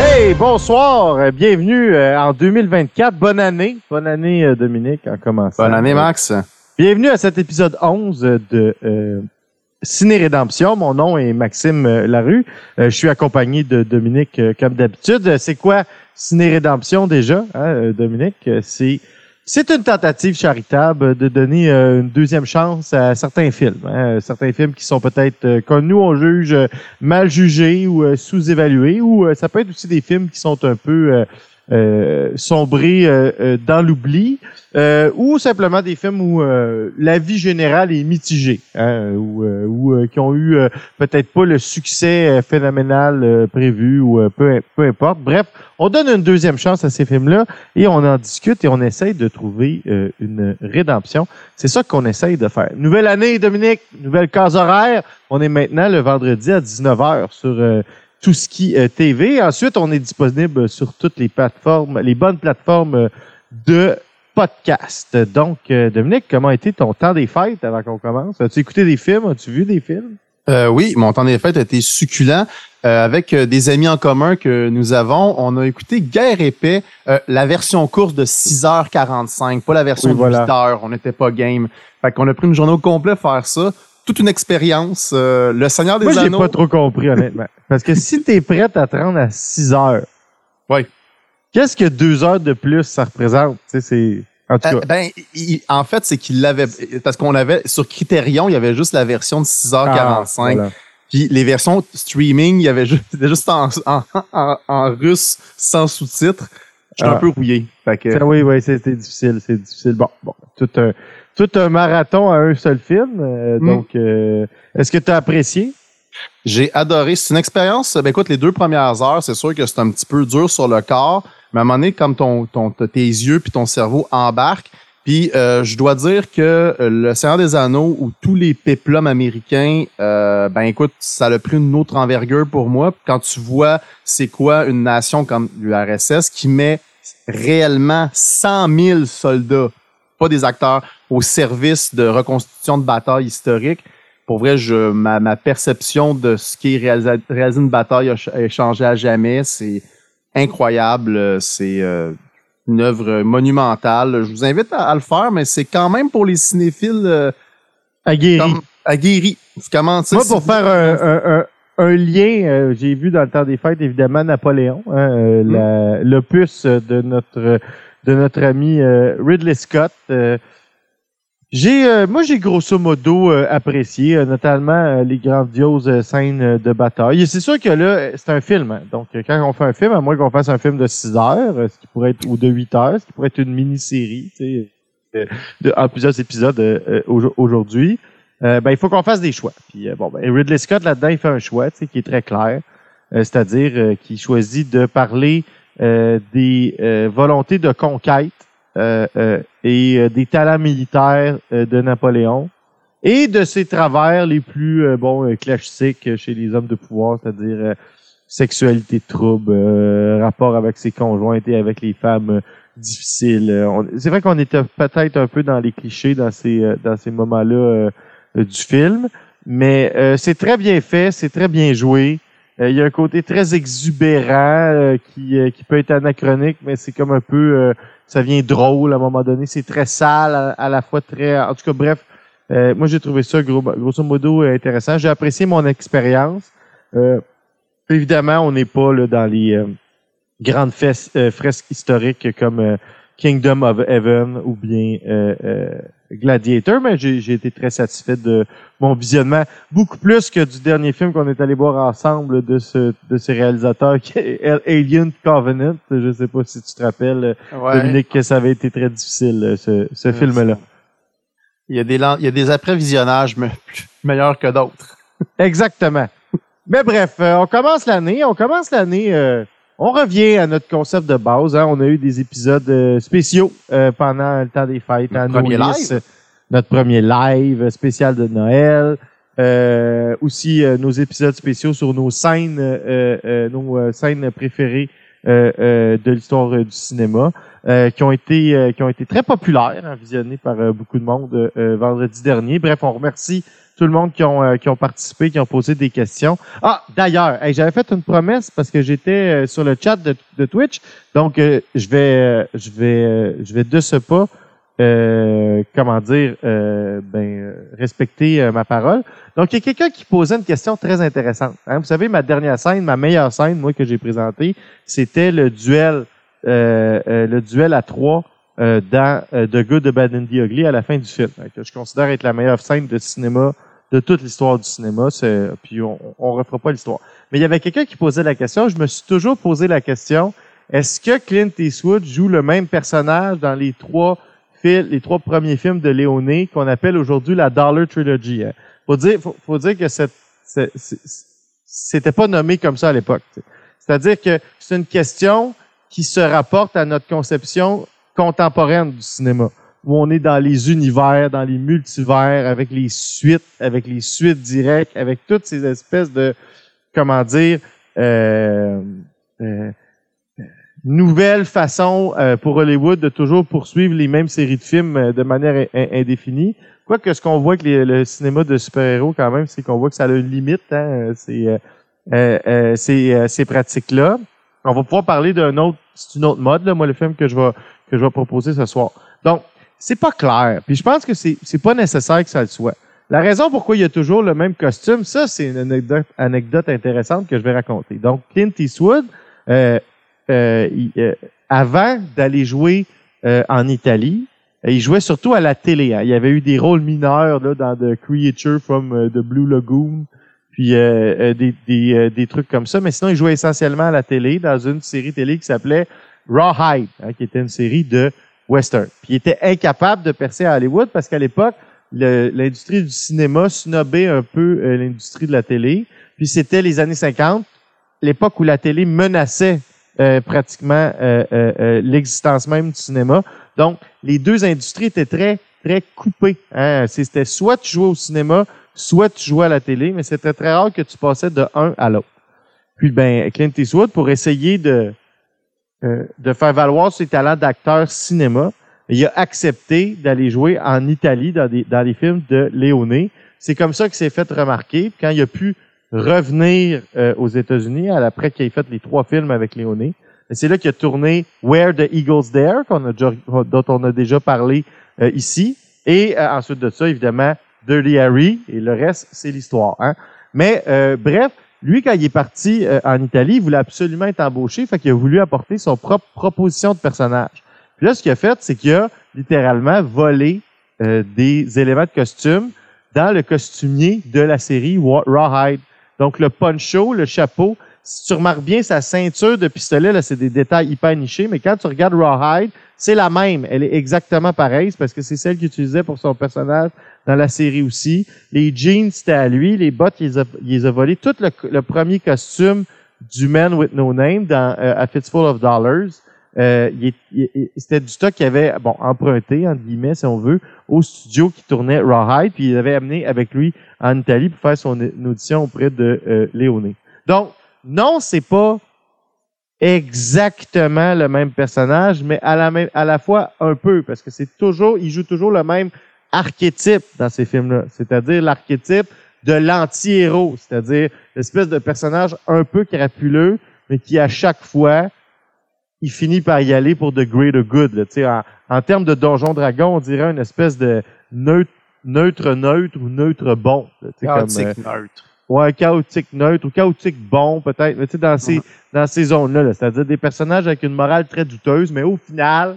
Hey, bonsoir, bienvenue euh, en 2024. Bonne année. Bonne année, euh, Dominique, en commençant. Bonne année, Max. Bienvenue à cet épisode 11 de euh, Ciné Rédemption. Mon nom est Maxime euh, Larue. Euh, je suis accompagné de Dominique comme d'habitude. C'est quoi Ciné Rédemption déjà, hein, Dominique? C'est c'est une tentative charitable de donner euh, une deuxième chance à certains films. hein. Certains films qui sont peut-être, euh, comme nous, on juge euh, mal jugés ou euh, sous-évalués, ou ça peut être aussi des films qui sont un peu euh, sombrés euh, euh, dans l'oubli, euh, ou simplement des films où euh, la vie générale est mitigée, hein, ou, ou qui ont eu peut-être pas le succès phénoménal prévu, ou peu, peu importe. Bref, on donne une deuxième chance à ces films-là et on en discute et on essaye de trouver une rédemption. C'est ça qu'on essaye de faire. Nouvelle année, Dominique, nouvelle case horaire. On est maintenant le vendredi à 19h sur tout ce qui TV. Ensuite, on est disponible sur toutes les plateformes, les bonnes plateformes euh, de podcast. Donc, euh, Dominique, comment a été ton temps des fêtes avant qu'on commence? As-tu écouté des films? As-tu vu des films? Euh, oui, mon temps des fêtes a été succulent. Euh, avec des amis en commun que nous avons, on a écouté Guerre épais, euh, la version course de 6h45, pas la version Oui, voilà. de 8h. On n'était pas game. Fait qu'on a pris une journée au complet faire ça. Toute une expérience. Euh, le Seigneur des Moi, j'ai Anneaux. pas trop compris, honnêtement. Parce que si tu es prête à te rendre à 6 heures, Oui. qu'est-ce que deux heures de plus ça représente? Tu sais, c'est. En tout Euh, cas. ben, il- en fait, c'est qu'il l'avait parce qu'on avait sur Criterion, il y avait juste la version de 6h45. Ah, voilà. Puis les versions streaming, il y avait juste, c'était juste en, en, en, en russe sans sous-titres. J'étais Ah. un peu rouillé. Fait que, oui, oui, c'était difficile, c'est difficile. Bon, bon, tout un, tout un marathon à un seul film. euh, Mm. Donc, euh, est-ce que tu as apprécié? J'ai adoré. C'est une expérience. Ben écoute, les deux premières heures, c'est sûr que c'est un petit peu dur sur le corps, mais à un moment donné, comme ton, ton, tes yeux puis ton cerveau embarquent. Puis euh, je dois dire que euh, le Seigneur des Anneaux ou tous les péplums américains, euh, ben écoute, ça a pris une autre envergure pour moi. Quand tu vois c'est quoi une nation comme l'URSS qui met réellement 100 000 soldats, pas des acteurs, au service de reconstitution de batailles historiques, pour vrai, je, ma, ma perception de ce qu'est réaliser, réaliser une bataille a, ch- a changé à jamais. C'est incroyable. C'est euh, une œuvre monumentale. Je vous invite à, à le faire, mais c'est quand même pour les cinéphiles euh, Aguerri. comme aguerris. Moi, pour faire un, un, un, un lien, euh, j'ai vu dans le temps des fêtes, évidemment, Napoléon, hein, euh, Mm. la- l'opus de notre de notre ami euh, Ridley Scott. euh, j'ai, euh, moi, j'ai grosso modo apprécié, notamment les grandioses scènes de bataille. Et c'est sûr que là, c'est un film. hein. donc, quand on fait un film, à moins qu'on fasse un film de 6 heures, ce qui pourrait être ou de 8 heures, ce qui pourrait être une mini-série, tu sais, de, en plusieurs épisodes au- aujourd'hui. Euh, ben, il faut qu'on fasse des choix. Puis, bon, ben, Ridley Scott, là-dedans, il fait un choix qui est très clair. C'est-à-dire qu'il choisit de parler des euh, volontés de conquête euh, euh, et euh, des talents militaires euh, de Napoléon et de ses travers les plus euh, bon euh, classiques chez les hommes de pouvoir, c'est-à-dire euh, sexualité trouble, euh, rapport avec ses conjointes et avec les femmes euh, difficiles. Euh, C'est vrai qu'on était peut-être un peu dans les clichés dans ces euh, dans ces moments-là euh, euh, du film, mais euh, c'est très bien fait, c'est très bien joué. Euh, Il y a un côté très exubérant euh, qui, euh, qui peut être anachronique, mais c'est comme un peu, ça vient drôle à un moment donné. C'est très sale, à, la fois très, en tout cas, bref. euh, moi, j'ai trouvé ça gros, grosso modo intéressant. J'ai apprécié mon expérience. Euh, évidemment, on n'est pas là, dans les euh, grandes fes- fresques historiques comme Kingdom of Heaven ou bien Gladiator, mais j'ai été très satisfait de mon visionnement, beaucoup plus que du dernier film qu'on est allé voir ensemble de ce de ces réalisateurs, qui est Alien Covenant. Je sais pas si tu te rappelles, Ouais. Dominique, que ça avait été très difficile, euh, ce, ce Ouais, film-là. Il y a des, il y a des après-visionnages me- meilleurs que d'autres. Exactement. Mais bref, euh, on commence l'année. On commence l'année. euh, on revient à notre concept de base. hein. On a eu des épisodes euh, spéciaux euh, pendant le temps des fêtes. Notre hein, premier live. Notre premier live spécial de Noël. Euh, aussi euh, nos épisodes spéciaux sur nos scènes, euh, euh, nos euh, scènes préférées euh, de l'histoire du cinéma, qui ont été qui ont été très populaires, hein, visionnés par beaucoup de monde vendredi dernier. Bref, on remercie tout le monde qui ont, qui ont participé, qui ont posé des questions. Ah, d'ailleurs, j'avais fait une promesse parce que j'étais sur le chat de, de Twitch, donc je vais, je vais, je vais de ce pas, comment dire, ben respecter ma parole. Donc, il y a quelqu'un qui posait une question très intéressante. Hein. Vous savez, ma dernière scène, ma meilleure scène, moi que j'ai présentée, c'était le duel, le duel à trois euh, dans euh, The Good, The Bad and The Ugly à la fin du film, que je considère être la meilleure scène de cinéma de toute l'histoire du cinéma. Puis on, on refera pas l'histoire. Mais il y avait quelqu'un qui posait la question. Je me suis toujours posé la question est-ce que Clint Eastwood joue le même personnage dans les trois les trois premiers films de Léoné qu'on appelle aujourd'hui la Dollar Trilogy hein? Faut dire, faut, dire que c'était pas nommé comme ça à l'époque. C'est-à-dire que c'est une question qui se rapporte à notre conception contemporaine du cinéma, où on est dans les univers, dans les multivers, avec les suites, avec les suites directes, avec toutes ces espèces de, comment dire, euh, euh, nouvelles façons euh, pour Hollywood de toujours poursuivre les mêmes séries de films de manière indéfinie. Quoique ce qu'on voit avec le cinéma de super-héros quand même, c'est qu'on voit que ça a une limite, hein, ces, ces, ces pratiques-là. On va pouvoir parler d'un autre, c'est une autre mode, là, moi, le film que je vais que je vais proposer ce soir. Donc, c'est pas clair. Puis je pense que c'est, c'est pas nécessaire que ça le soit. La raison pourquoi il y a toujours le même costume, ça, c'est une anecdote, intéressante que je vais raconter. Donc, Clint Eastwood, euh, euh, euh avant d'aller jouer euh, en Italie, il jouait surtout à la télé. Hein. Il avait eu des rôles mineurs là, dans The Creature from the Blue Lagoon, puis des, des, des trucs comme ça. Mais sinon, il jouait essentiellement à la télé dans une série télé qui s'appelait Rawhide, hein, qui était une série de western. Puis il était incapable de percer à Hollywood parce qu'à l'époque, l'industrie du cinéma snobait un peu euh, l'industrie de la télé. Puis c'était les années 50, l'époque où la télé menaçait euh, pratiquement euh, l'existence même du cinéma. Donc, les deux industries étaient très, très coupées. Hein. C'était soit tu jouais au cinéma, soit tu jouais à la télé, mais c'était très rare que tu passais de un à l'autre. Puis, ben, Clint Eastwood, pour essayer de, euh, de faire valoir ses talents d'acteur cinéma. Il a accepté d'aller jouer en Italie dans, des, dans les films de Léoné. C'est comme ça qu'il s'est fait remarquer. Quand il a pu revenir euh, aux États-Unis, après qu'il ait fait les trois films avec Léoné, c'est là qu'il a tourné Where the Eagles Dare, dont on a déjà parlé euh, ici. Et ensuite de ça, évidemment, Dirty Harry. Et le reste, c'est l'histoire. Hein? Mais bref, lui, quand il est parti euh, en Italie, il voulait absolument être embauché, fait qu'il a voulu apporter son propre proposition de personnage. Puis là, ce qu'il a fait, c'est qu'il a littéralement volé euh, des éléments de costume dans le costumier de la série Rawhide. Donc, le poncho, le chapeau, si tu remarques bien sa ceinture de pistolet, là, c'est des détails hyper nichés, mais quand tu regardes Rawhide, c'est la même. Elle est exactement pareille, parce que c'est celle qu'il utilisait pour son personnage dans la série aussi. Les jeans, c'était à lui. Les bottes, il les a, volés. Tout le, premier costume du Man with No Name dans euh, A Fistful of Dollars, euh, c'était du stock qu'il avait bon emprunté entre guillemets si on veut au studio qui tournait Rawhide puis il avait amené avec lui en Italie pour faire son audition auprès de euh, Léoné. Donc non, c'est pas exactement le même personnage, mais à la, même, à la fois un peu, parce que c'est toujours, il joue toujours le même archétype dans ces films-là, c'est-à-dire l'archétype de l'anti-héros, c'est-à-dire l'espèce de personnage un peu crapuleux, mais qui à chaque fois, il finit par y aller pour the greater good. Là, en, en termes de Donjon Dragon, on dirait une espèce de neutre neutre neutre ou neutre bon. Là, comme, euh, neutre. Ouais, chaotique neutre ou chaotique bon, peut-être, mais tu sais, dans ces, dans ces zones-là, -là, c'est à dire des personnages avec une morale très douteuse, mais au final,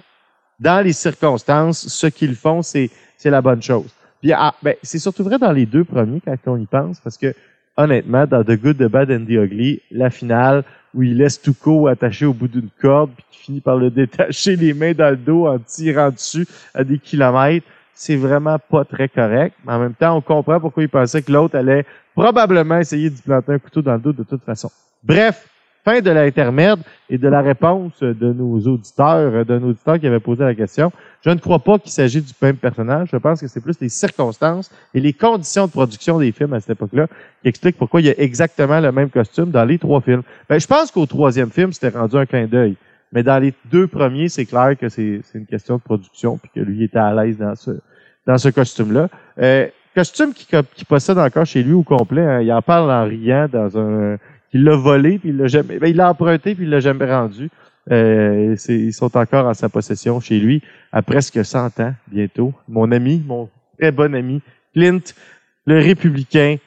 dans les circonstances, ce qu'ils font, c'est, c'est la bonne chose. Puis, ah, ben, c'est surtout vrai dans les deux premiers, quand on y pense, parce que, honnêtement, dans The Good, The Bad and The Ugly, la finale, où il laisse Tuco attaché au bout d'une corde, puis qui finit par le détacher les mains dans le dos en tirant dessus à des kilomètres, c'est vraiment pas très correct. Mais en même temps, on comprend pourquoi il pensait que l'autre allait probablement essayer d'y planter un couteau dans le dos de toute façon. Bref, fin de l'intermède et de la réponse de nos auditeurs, d'un auditeur qui avait posé la question. Je ne crois pas qu'il s'agit du même personnage. Je pense que c'est plus les circonstances et les conditions de production des films à cette époque-là qui expliquent pourquoi il y a exactement le même costume dans les trois films. Ben, je pense qu'au troisième film, c'était rendu un clin d'œil. Mais dans les deux premiers, c'est clair que c'est une question de production puis que lui était à l'aise dans ce, dans ce costume-là. Euh, costume qui, qui possède encore chez lui au complet. hein. il en parle en riant dans un. Il l'a volé puis il l'a jamais. ben, il l'a emprunté puis il l'a jamais rendu. Euh, ils sont encore en sa possession chez lui à presque 100 ans bientôt. Mon ami, mon très bon ami Clint, le républicain,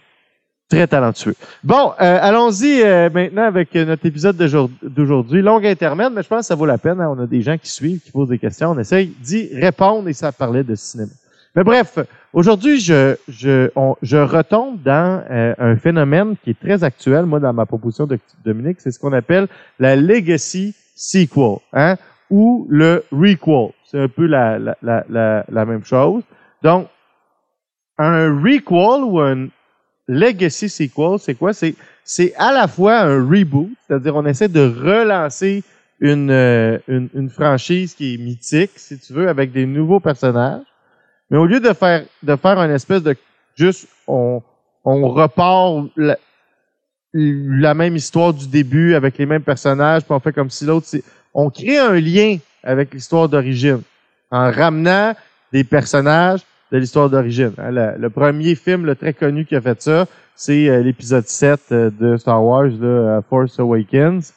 très talentueux. Bon, euh, allons-y euh, maintenant avec notre épisode d'aujourd- d'aujourd'hui. Long intermède, mais je pense que ça vaut la peine. hein. On a des gens qui suivent, qui posent des questions. On essaye d'y répondre et ça parlait de cinéma. Mais bref, aujourd'hui, je, je, je retombe dans euh, un phénomène qui est très actuel, moi, dans ma proposition de Dominique, c'est ce qu'on appelle la legacy sequel, hein, ou le requel. C'est un peu la, la, la, la, la même chose. Donc, un requel ou un legacy sequel, c'est quoi? C'est, c'est à la fois un reboot, c'est-à-dire on essaie de relancer une, euh, une, une franchise qui est mythique, si tu veux, avec des nouveaux personnages. Mais au lieu de faire de faire une espèce de juste on on repart la, la même histoire du début avec les mêmes personnages, puis on fait comme si l'autre on crée un lien avec l'histoire d'origine en ramenant des personnages de l'histoire d'origine. Hein, le, premier film le très connu qui a fait ça, c'est euh, l'épisode 7 euh, de Star Wars, là, euh, Force Awakens.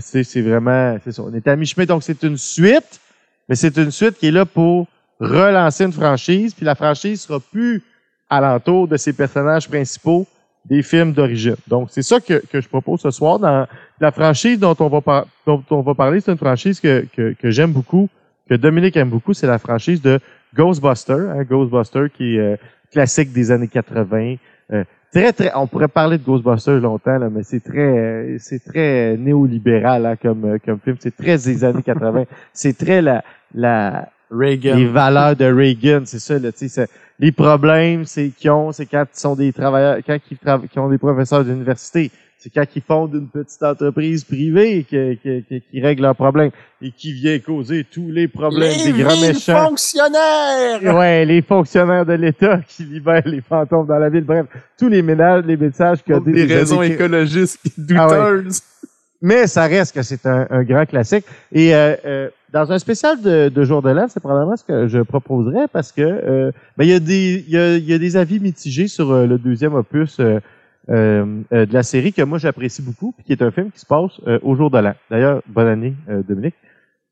C'est vraiment c'est ça. On est à mi-chemin, donc c'est une suite, mais c'est une suite qui est là pour relancer une franchise, puis la franchise sera plus alentour de ses personnages principaux des films d'origine. Donc, c'est ça que, que je propose ce soir. Dans la franchise dont on va, par- dont on va parler, c'est une franchise que, que, que j'aime beaucoup, que Dominique aime beaucoup, c'est la franchise de Ghostbuster. Hein, Ghostbuster qui est euh, classique des années 80. Euh, très, très, on pourrait parler de Ghostbusters longtemps, là, mais c'est très, euh, c'est très néolibéral hein, comme, euh, comme film. C'est très des années 80. c'est très la, la, Reagan. les valeurs de Reagan, c'est ça, là, tu sais, c'est- les problèmes, c'est qu'ils ont, c'est quand ils sont des travailleurs, quand ils, trava- qu'ils ont des professeurs d'université, c'est quand ils fondent une petite entreprise privée que- que- que- qui règle leurs problèmes et qui vient causer tous les problèmes Les des grands méchants. fonctionnaires! Ouais, les fonctionnaires de l'État qui libèrent les fantômes dans la ville. Bref, tous les ménages, les messages que Pour des raisons écologistes Ah ouais. douteuses. mais ça reste que c'est un, un grand classique. Et euh, euh, dans un spécial de, de Jour de l'An, c'est probablement ce que je proposerais parce que euh, ben, il y, a des, il y, a, y a des avis mitigés sur euh, le deuxième opus euh, euh, euh, de la série que moi j'apprécie beaucoup, puis qui est un film qui se passe au Jour de l'An. D'ailleurs, bonne année, Dominique.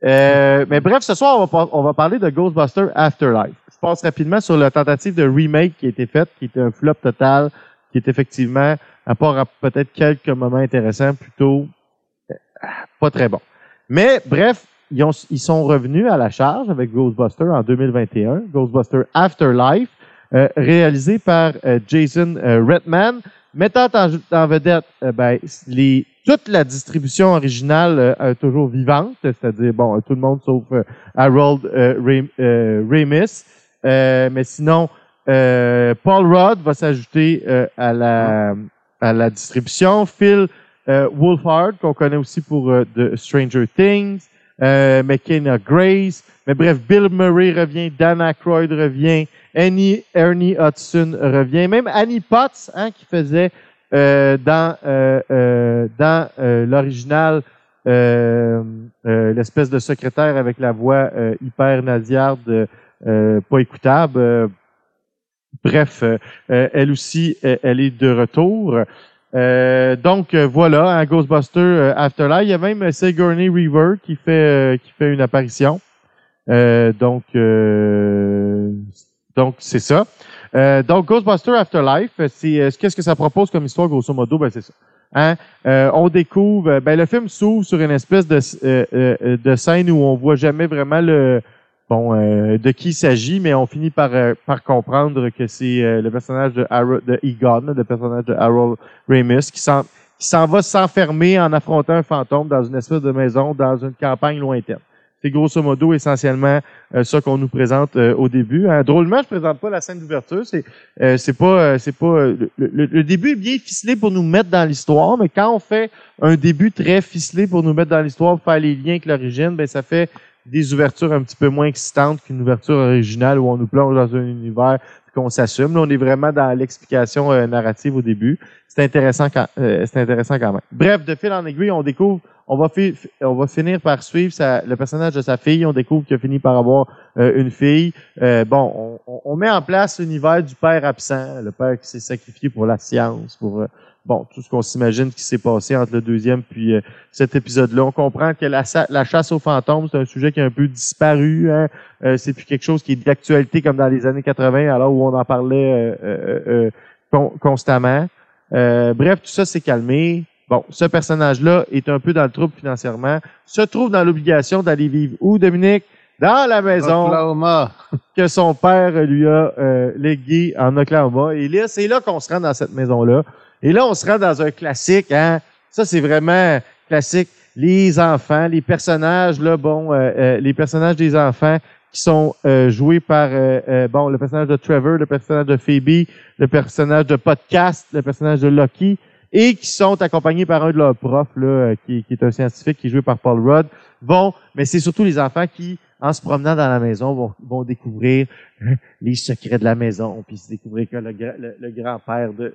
Mais bref, ce soir, on va, on va parler de Ghostbuster Afterlife. Je passe rapidement sur la tentative de remake qui a été faite, qui était un flop total, qui est effectivement, à part à peut-être quelques moments intéressants, plutôt pas très bon. Mais bref, ils, ont- ils sont revenus à la charge avec Ghostbuster en 2021, Ghostbuster Afterlife, euh, réalisé par euh, Jason euh, Redman, mettant en, vedette euh, ben, les, toute la distribution originale euh, toujours vivante, c'est-à-dire bon tout le monde sauf Harold Ram- Ramis, mais sinon Paul Rudd va s'ajouter à la à la distribution, Phil euh, Wolfhard, qu'on connaît aussi pour euh, de Stranger Things, euh, McKenna Grace, mais bref, Bill Murray revient, Dan Aykroyd revient, Annie, Ernie Hudson revient, même Annie Potts, hein, qui faisait euh, dans euh, euh, dans euh, l'original l'espèce de secrétaire avec la voix hyper nasillarde, pas écoutable. bref, elle aussi, elle est de retour. Euh, donc euh, voilà, un Ghostbuster euh, Afterlife. Il y a même Sigourney Weaver qui fait qui fait une apparition. Donc donc c'est ça. Donc Ghostbuster Afterlife, c'est qu'est-ce que ça propose comme histoire grosso modo? Ben c'est ça. Hein? Euh, on découvre, ben le film s'ouvre sur une espèce de euh, de scène où on voit jamais vraiment le bon euh, de qui il s'agit, mais on finit par euh, par comprendre que c'est euh, le personnage de Harold, de Egon, le personnage de Harold Ramis, qui s'en s'en va s'enfermer en affrontant un fantôme dans une espèce de maison dans une campagne lointaine. C'est grosso modo essentiellement euh, ça qu'on nous présente euh, au début. Hein. Drôlement, je présente pas la scène d'ouverture. C'est c'est pas c'est pas le début est bien ficelé pour nous mettre dans l'histoire, mais quand on fait un début très ficelé pour nous mettre dans l'histoire, pour faire les liens avec l'origine, ben ça fait des ouvertures un petit peu moins excitantes qu'une ouverture originale où on nous plonge dans un univers qu'on s'assume. Là, on est vraiment dans l'explication euh, narrative au début. C'est intéressant quand euh, c'est intéressant quand même. Bref, de fil en aiguille, on découvre on va, on va finir par suivre sa- le personnage de sa fille. On découvre qu'il a fini par avoir euh, une fille. Euh, bon, on, on- met en place l'univers du père absent, le père qui s'est sacrifié pour la science, pour euh, bon tout ce qu'on s'imagine qui s'est passé entre le deuxième puis euh, cet épisode-là. On comprend que la, la chasse aux fantômes, c'est un sujet qui a un peu disparu. Hein. C'est plus quelque chose qui est d'actualité comme dans les années 80, alors où on en parlait con- constamment. Euh, bref, tout ça s'est calmé. Bon, ce personnage-là est un peu dans le trouble financièrement, se trouve dans l'obligation d'aller vivre où, Dominique? Dans la maison Oklahoma. que son père lui a euh, légué en Oklahoma. Et là, c'est là qu'on se rend dans cette maison-là. Et là, on se rend dans un classique. Hein? Ça, c'est vraiment classique. Les enfants, les personnages, là, bon, euh, euh, les personnages des enfants qui sont euh, joués par, euh, euh, bon, le personnage de Trevor, le personnage de Phoebe, le personnage de Podcast, le personnage de Lucky, et qui sont accompagnés par un de leurs profs, là, euh, qui, qui est un scientifique qui est joué par Paul Rudd, vont, mais c'est surtout les enfants qui, en se promenant dans la maison, vont, vont découvrir les secrets de la maison, puis découvrir que le, le- le grand-père de-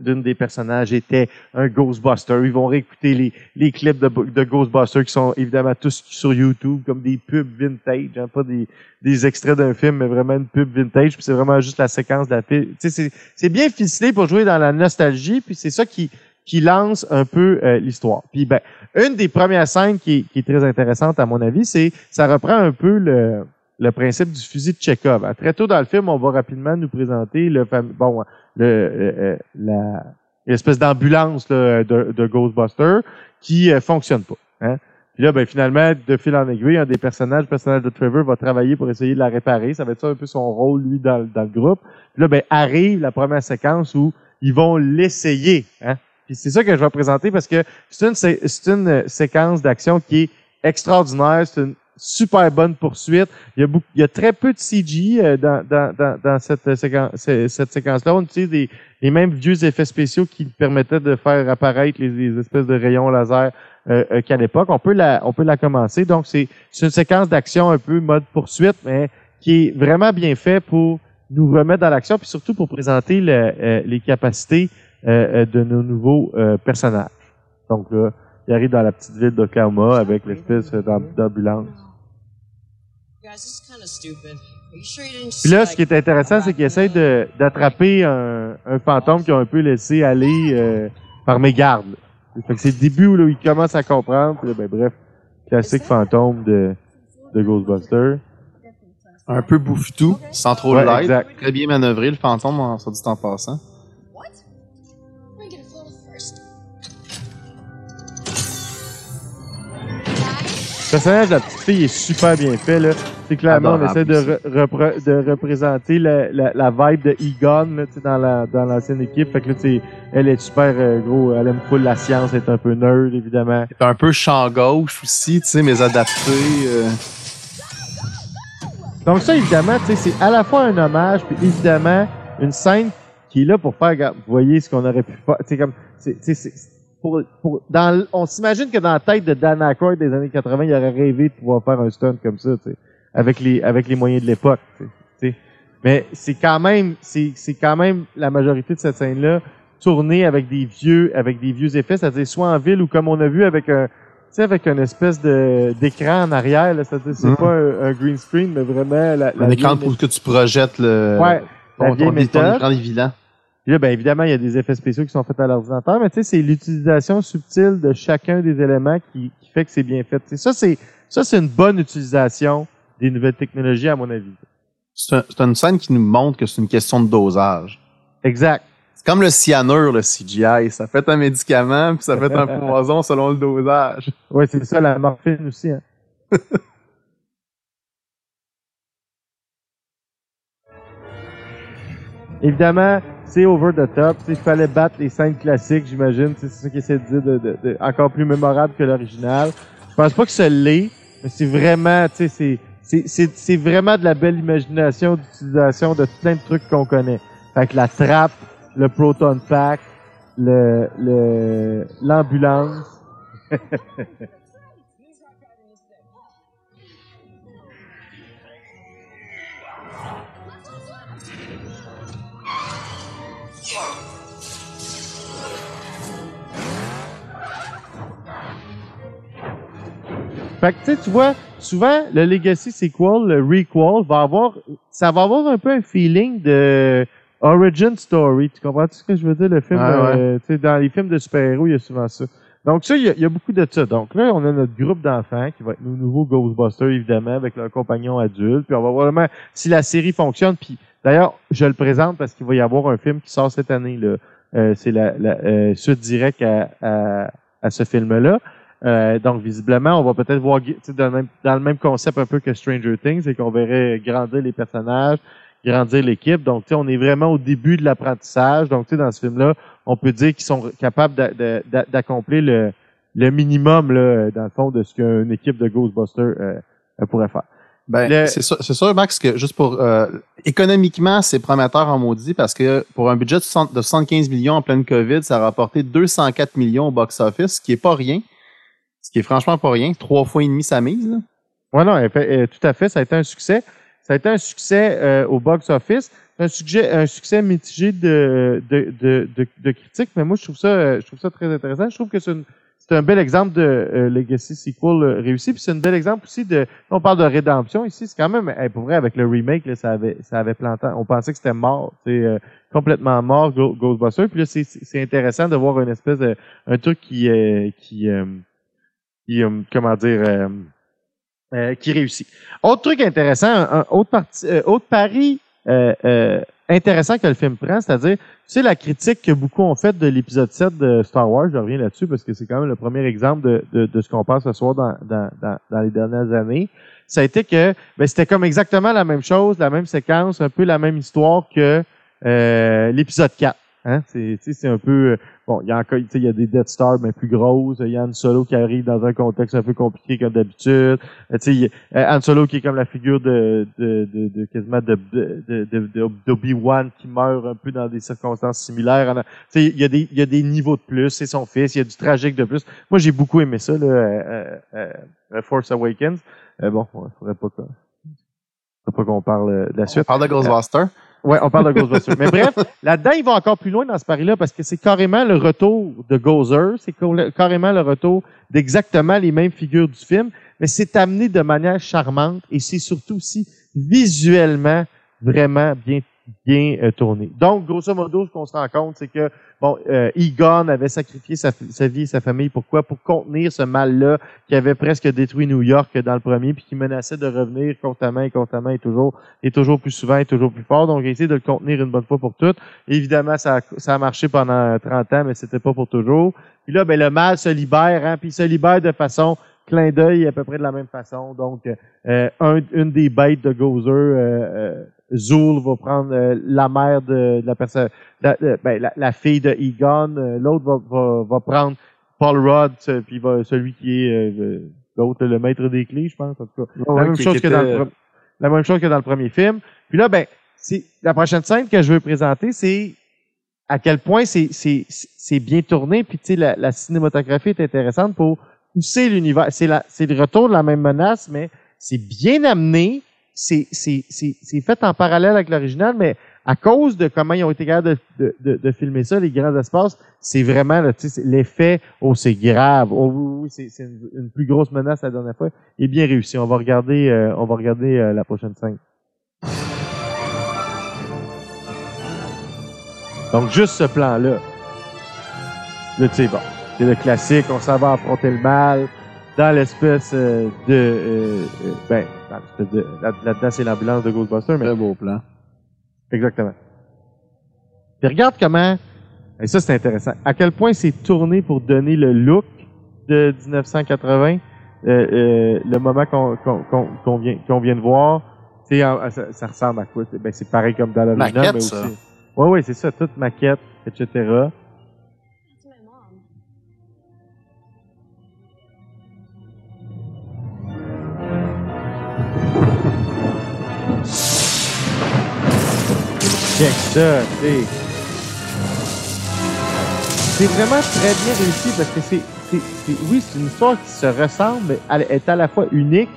d'une des personnages était un Ghostbuster. Ils vont réécouter les, les clips de, de Ghostbusters qui sont évidemment tous sur YouTube, comme des pubs vintage, hein, pas des, des extraits d'un film, mais vraiment une pub vintage. Puis c'est vraiment juste la séquence de la pub. C'est, c'est bien ficelé pour jouer dans la nostalgie, puis c'est ça qui, qui lance un peu euh, l'histoire. Puis ben, une des premières scènes qui qui est très intéressante à mon avis, c'est ça reprend un peu le, le principe du fusil de Chekhov. hein. Très tôt dans le film, on va rapidement nous présenter le bon le euh, euh, la l'espèce d'ambulance de, de Ghostbuster qui euh, fonctionne pas. Hein. Puis là, ben, finalement, de fil en aiguille, un des personnages, le personnage de Trevor, va travailler pour essayer de la réparer. Ça va être ça un peu son rôle, lui, dans, dans le groupe. Puis là, ben, arrive la première séquence où ils vont l'essayer. Hein. Puis c'est ça que je vais présenter parce que c'est une, c'est une euh, séquence d'action qui est extraordinaire. C'est une super bonne poursuite. Il y a, beaucoup, il y a très peu de CG euh, dans, dans, dans, dans cette, euh, séquence, ce- cette séquence-là. On utilise les mêmes vieux effets spéciaux qui permettaient de faire apparaître les, les espèces de rayons laser euh, euh, qu'à l'époque. On peut la, on peut la commencer. Donc c'est, une séquence d'action un peu mode poursuite, mais qui est vraiment bien fait pour nous remettre dans l'action, puis surtout pour présenter euh, les capacités euh, euh, de nos nouveaux euh, personnages. Donc là, il arrive dans la petite ville d'Oklahoma avec l'espèce d'am- d'ambulance. Puis là, ce qui est intéressant, c'est qu'il essaie de- d'attraper un, un fantôme qu'ils ont un peu laissé aller euh, par mégarde. Fait que c'est le début où là, il commence à comprendre. Puis là, ben, bref, classique fantôme de, de Ghostbusters. Un peu bouffe-tout, sans trop Ouais, de l'aide. exact. Très bien manœuvré, le fantôme, en dit en passant. Le personnage de la petite fille est super bien fait. Là. C'est clairement, on essaie de, re- repre- de représenter la, la, la vibe de Egon là, dans la dans l'ancienne équipe. Fait que là, tu elle est super euh, gros, elle aime full la science, elle est un peu nerd, évidemment. C'est un peu champ gauche aussi, tu sais, mais adapté. euh. Donc ça, évidemment, tu sais, c'est à la fois un hommage, puis évidemment, une scène qui est là pour faire, regarde, vous voyez ce qu'on aurait pu faire. Tu sais, comme, c'est- pour, pour, dans, l- on s'imagine que dans la tête de Dan Aykroyd des années 80, il aurait rêvé de pouvoir faire un stunt comme ça, tu sais, avec les, avec les moyens de l'époque, tu sais. Mais c'est quand même, c'est, c'est quand même la majorité de cette scène-là tournée avec des vieux, avec des vieux effets, c'est-à-dire soit en ville ou comme on a vu avec un, tu sais, avec une espèce de, d'écran en arrière, là, c'est-à-dire c'est Mhm. pas un, un green screen, mais vraiment la, la Un écran pour que tu projettes le, Ouais, la ton, vieille ton, ton écran. Puis là, ben, évidemment, il y a des effets spéciaux qui sont faits à l'ordinateur, mais tu sais, c'est l'utilisation subtile de chacun des éléments qui, qui fait que c'est bien fait. Ça, c'est, ça, c'est une bonne utilisation des nouvelles technologies, à mon avis. C'est un- c'est une scène qui nous montre que c'est une question de dosage. Exact. C'est comme le cyanure, le CGI. Ça fait un médicament, puis ça fait un poison selon le dosage. Ouais, c'est ça, la morphine aussi, hein. Évidemment, c'est over the top. Il fallait battre les scènes classiques, j'imagine. C'est ça qu'ils essaie de dire, de, de- de- encore plus mémorable que l'original. Je pense pas que ça l'est, mais c'est vraiment, tu sais, c'est, vraiment de la belle imagination d'utilisation de plein de trucs qu'on connaît. Fait que la trappe, le proton pack, le, le, Fait que, tu vois, souvent, le Legacy sequel, le requel, va avoir, ça va avoir un peu un feeling de origin story. Tu comprends ce que je veux dire? Le film, ouais. euh, sais, dans les films de super-héros, il y a souvent ça. Donc ça, il y, y a beaucoup de ça. Donc là, on a notre groupe d'enfants qui va être nos nouveaux Ghostbusters, évidemment, avec leurs compagnons adultes. Puis on va voir vraiment si la série fonctionne. Puis d'ailleurs, je le présente parce qu'il va y avoir un film qui sort cette année. Euh, c'est la, euh, suite directe à, ce film-là. Euh, donc visiblement, on va peut-être voir dans le, même, concept un peu que Stranger Things, c'est qu'on verrait grandir les personnages, grandir l'équipe. Donc, on est vraiment au début de l'apprentissage. Donc, dans ce film-là, on peut dire qu'ils sont capables d'a- d'a- d'a- d'accomplir le, le minimum, là, dans le fond, de ce qu'une équipe de Ghostbusters pourrait faire. Ben, Le- c'est sûr, sûr, Max, que juste pour euh, économiquement, c'est prometteur en maudit parce que pour un budget de 60 de 75 millions en pleine COVID, ça a rapporté 204 millions au box-office, ce qui est pas rien. Ce qui est franchement pas rien. Trois fois et demi sa mise. Là. Ouais, non, euh, tout à fait, ça a été un succès. Ça a été un succès euh, au box-office, un succès, un succès mitigé de, de, de, de, de critiques, mais moi, je trouve ça, euh, je trouve ça très intéressant. Je trouve que c'est une- c'est un bel exemple de euh, Legacy Sequel euh, réussi, puis c'est un bel exemple aussi de, on parle de rédemption ici, c'est quand même, pour vrai, avec le remake, là, ça avait, ça avait planté, on pensait que c'était mort, c'est euh, complètement mort, Ghostbusters, puis là, c'est, intéressant de voir une espèce de, un truc qui, euh, qui, euh, qui, comment dire, qui réussit. Autre truc intéressant, un, autre, parti, autre pari intéressant que le film prend, c'est-à-dire, tu sais, la critique que beaucoup ont faite de l'épisode 7 de Star Wars, je reviens là-dessus parce que c'est quand même le premier exemple de, de, de ce qu'on passe ce soir dans, dans, dans, les dernières années, ça a été que ben, c'était comme exactement la même chose, la même séquence, un peu la même histoire que euh, l'épisode 4. Hein? C'est, un peu bon, il y a encore, tu sais, il y a des Death Star mais plus grosses, il y a Han Solo qui arrive dans un contexte un peu compliqué comme d'habitude, euh, tu sais, euh, Han Solo qui est comme la figure de de, de, de quasiment de de, d'Obi-Wan qui meurt un peu dans des circonstances similaires. Tu sais, il y a des il y a des niveaux de plus, c'est son fils, il y a du tragique de plus. Moi, j'ai beaucoup aimé ça là, euh, euh, euh, Force Awakens. Euh, bon, il faudrait pas qu'on faudrait pas qu'on parle de la On suite. parle de Ghostbusters. Ouais, on parle de Ghostbusters. Mais bref, là-dedans, il va encore plus loin dans ce pari-là parce que c'est carrément le retour de Gozer, c'est carrément le retour d'exactement les mêmes figures du film, mais c'est amené de manière charmante et c'est surtout aussi visuellement vraiment bien bien euh, tourné. Donc, grosso modo, ce qu'on se rend compte, c'est que bon, euh, Egon avait sacrifié sa, sa vie et sa famille. Pourquoi? Pour contenir ce mal-là qui avait presque détruit New York dans le premier, puis qui menaçait de revenir constamment et constamment et toujours et toujours plus souvent et toujours plus fort. Donc, il essayé de le contenir une bonne fois pour toutes. Évidemment, ça a, ça a marché pendant 30 ans, mais c'était pas pour toujours. Puis là, ben, le mal se libère, hein, puis il se libère de façon clin d'œil à peu près de la même façon. Donc, euh, un, une des bêtes de Gozer, euh, euh, Zool va prendre euh, la mère de, de la personne, la, euh, ben, la, la fille de Egon. euh, L'autre va, va, va prendre Paul Rudd, euh, puis va, celui qui est l'autre, le maître des clés, je pense. En tout cas, la même chose que dans le la même chose que dans le premier film. Puis là, ben, c'est la prochaine scène que je veux présenter, c'est à quel point c'est bien tourné. Puis tu sais, la, la cinématographie est intéressante pour pousser l'univers. C'est le retour de la même menace, mais c'est bien amené. C'est fait en parallèle avec l'original, mais à cause de comment ils ont été capables de, de, de, de filmer ça, les grands espaces, c'est vraiment là, l'effet, oh c'est grave, oh oui, oui, c'est une, une plus grosse menace la dernière fois, est bien réussi. On va regarder, euh, on va regarder euh, la prochaine scène. Donc juste ce plan-là. Là, tu sais, bon, c'est le classique, on s'en va affronter le mal dans l'espèce euh, de, euh, euh, ben, dans l'espèce de, là- là-dedans c'est l'ambulance de Ghostbusters, mais Très beau plan. Exactement. Puis regarde comment, et ça c'est intéressant, à quel point c'est tourné pour donner le look de 1980, euh, euh, le moment qu'on qu'on qu'on qu'on vient, qu'on vient de voir. Tu sais, en- ça, ça ressemble à quoi? C'est- Ben, c'est pareil comme dans l'original, Maquette, mais ça. aussi. Oui, oui, c'est ça, toute maquette, etc. Check ça, tu. C'est vraiment très bien réussi parce que c'est, c'est, c'est- oui, c'est une histoire qui se ressemble, mais elle est à la fois unique,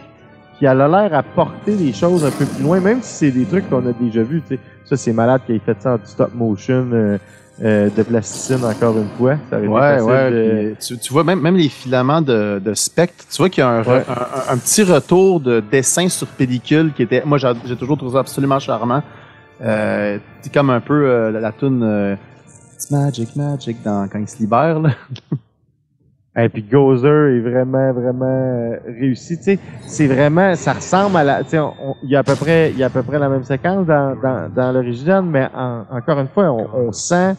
puis elle a l'air à porter les choses un peu plus loin, même si c'est des trucs qu'on a déjà vus, tu sais. Ça, c'est malade qu'il ait fait ça en stop motion, euh, euh, de plasticine encore une fois. Ça Ouais, ouais. de- Tu, tu vois même, même les filaments de, de spectre, tu vois qu'il y a un, Ouais. un, un- un petit retour de dessin sur pellicule qui était. Moi, j'ai j'ai toujours trouvé ça absolument charmant. Euh, c'est comme un peu euh, la, la toune euh, It's Magic, Magic dans, quand il se libère. Là. Et puis Gozer est vraiment, vraiment réussi. C'est vraiment, ça ressemble à la, il y a à peu près, il y a à peu près la même séquence dans, dans, dans l'original, mais en- encore une fois, on, on sent,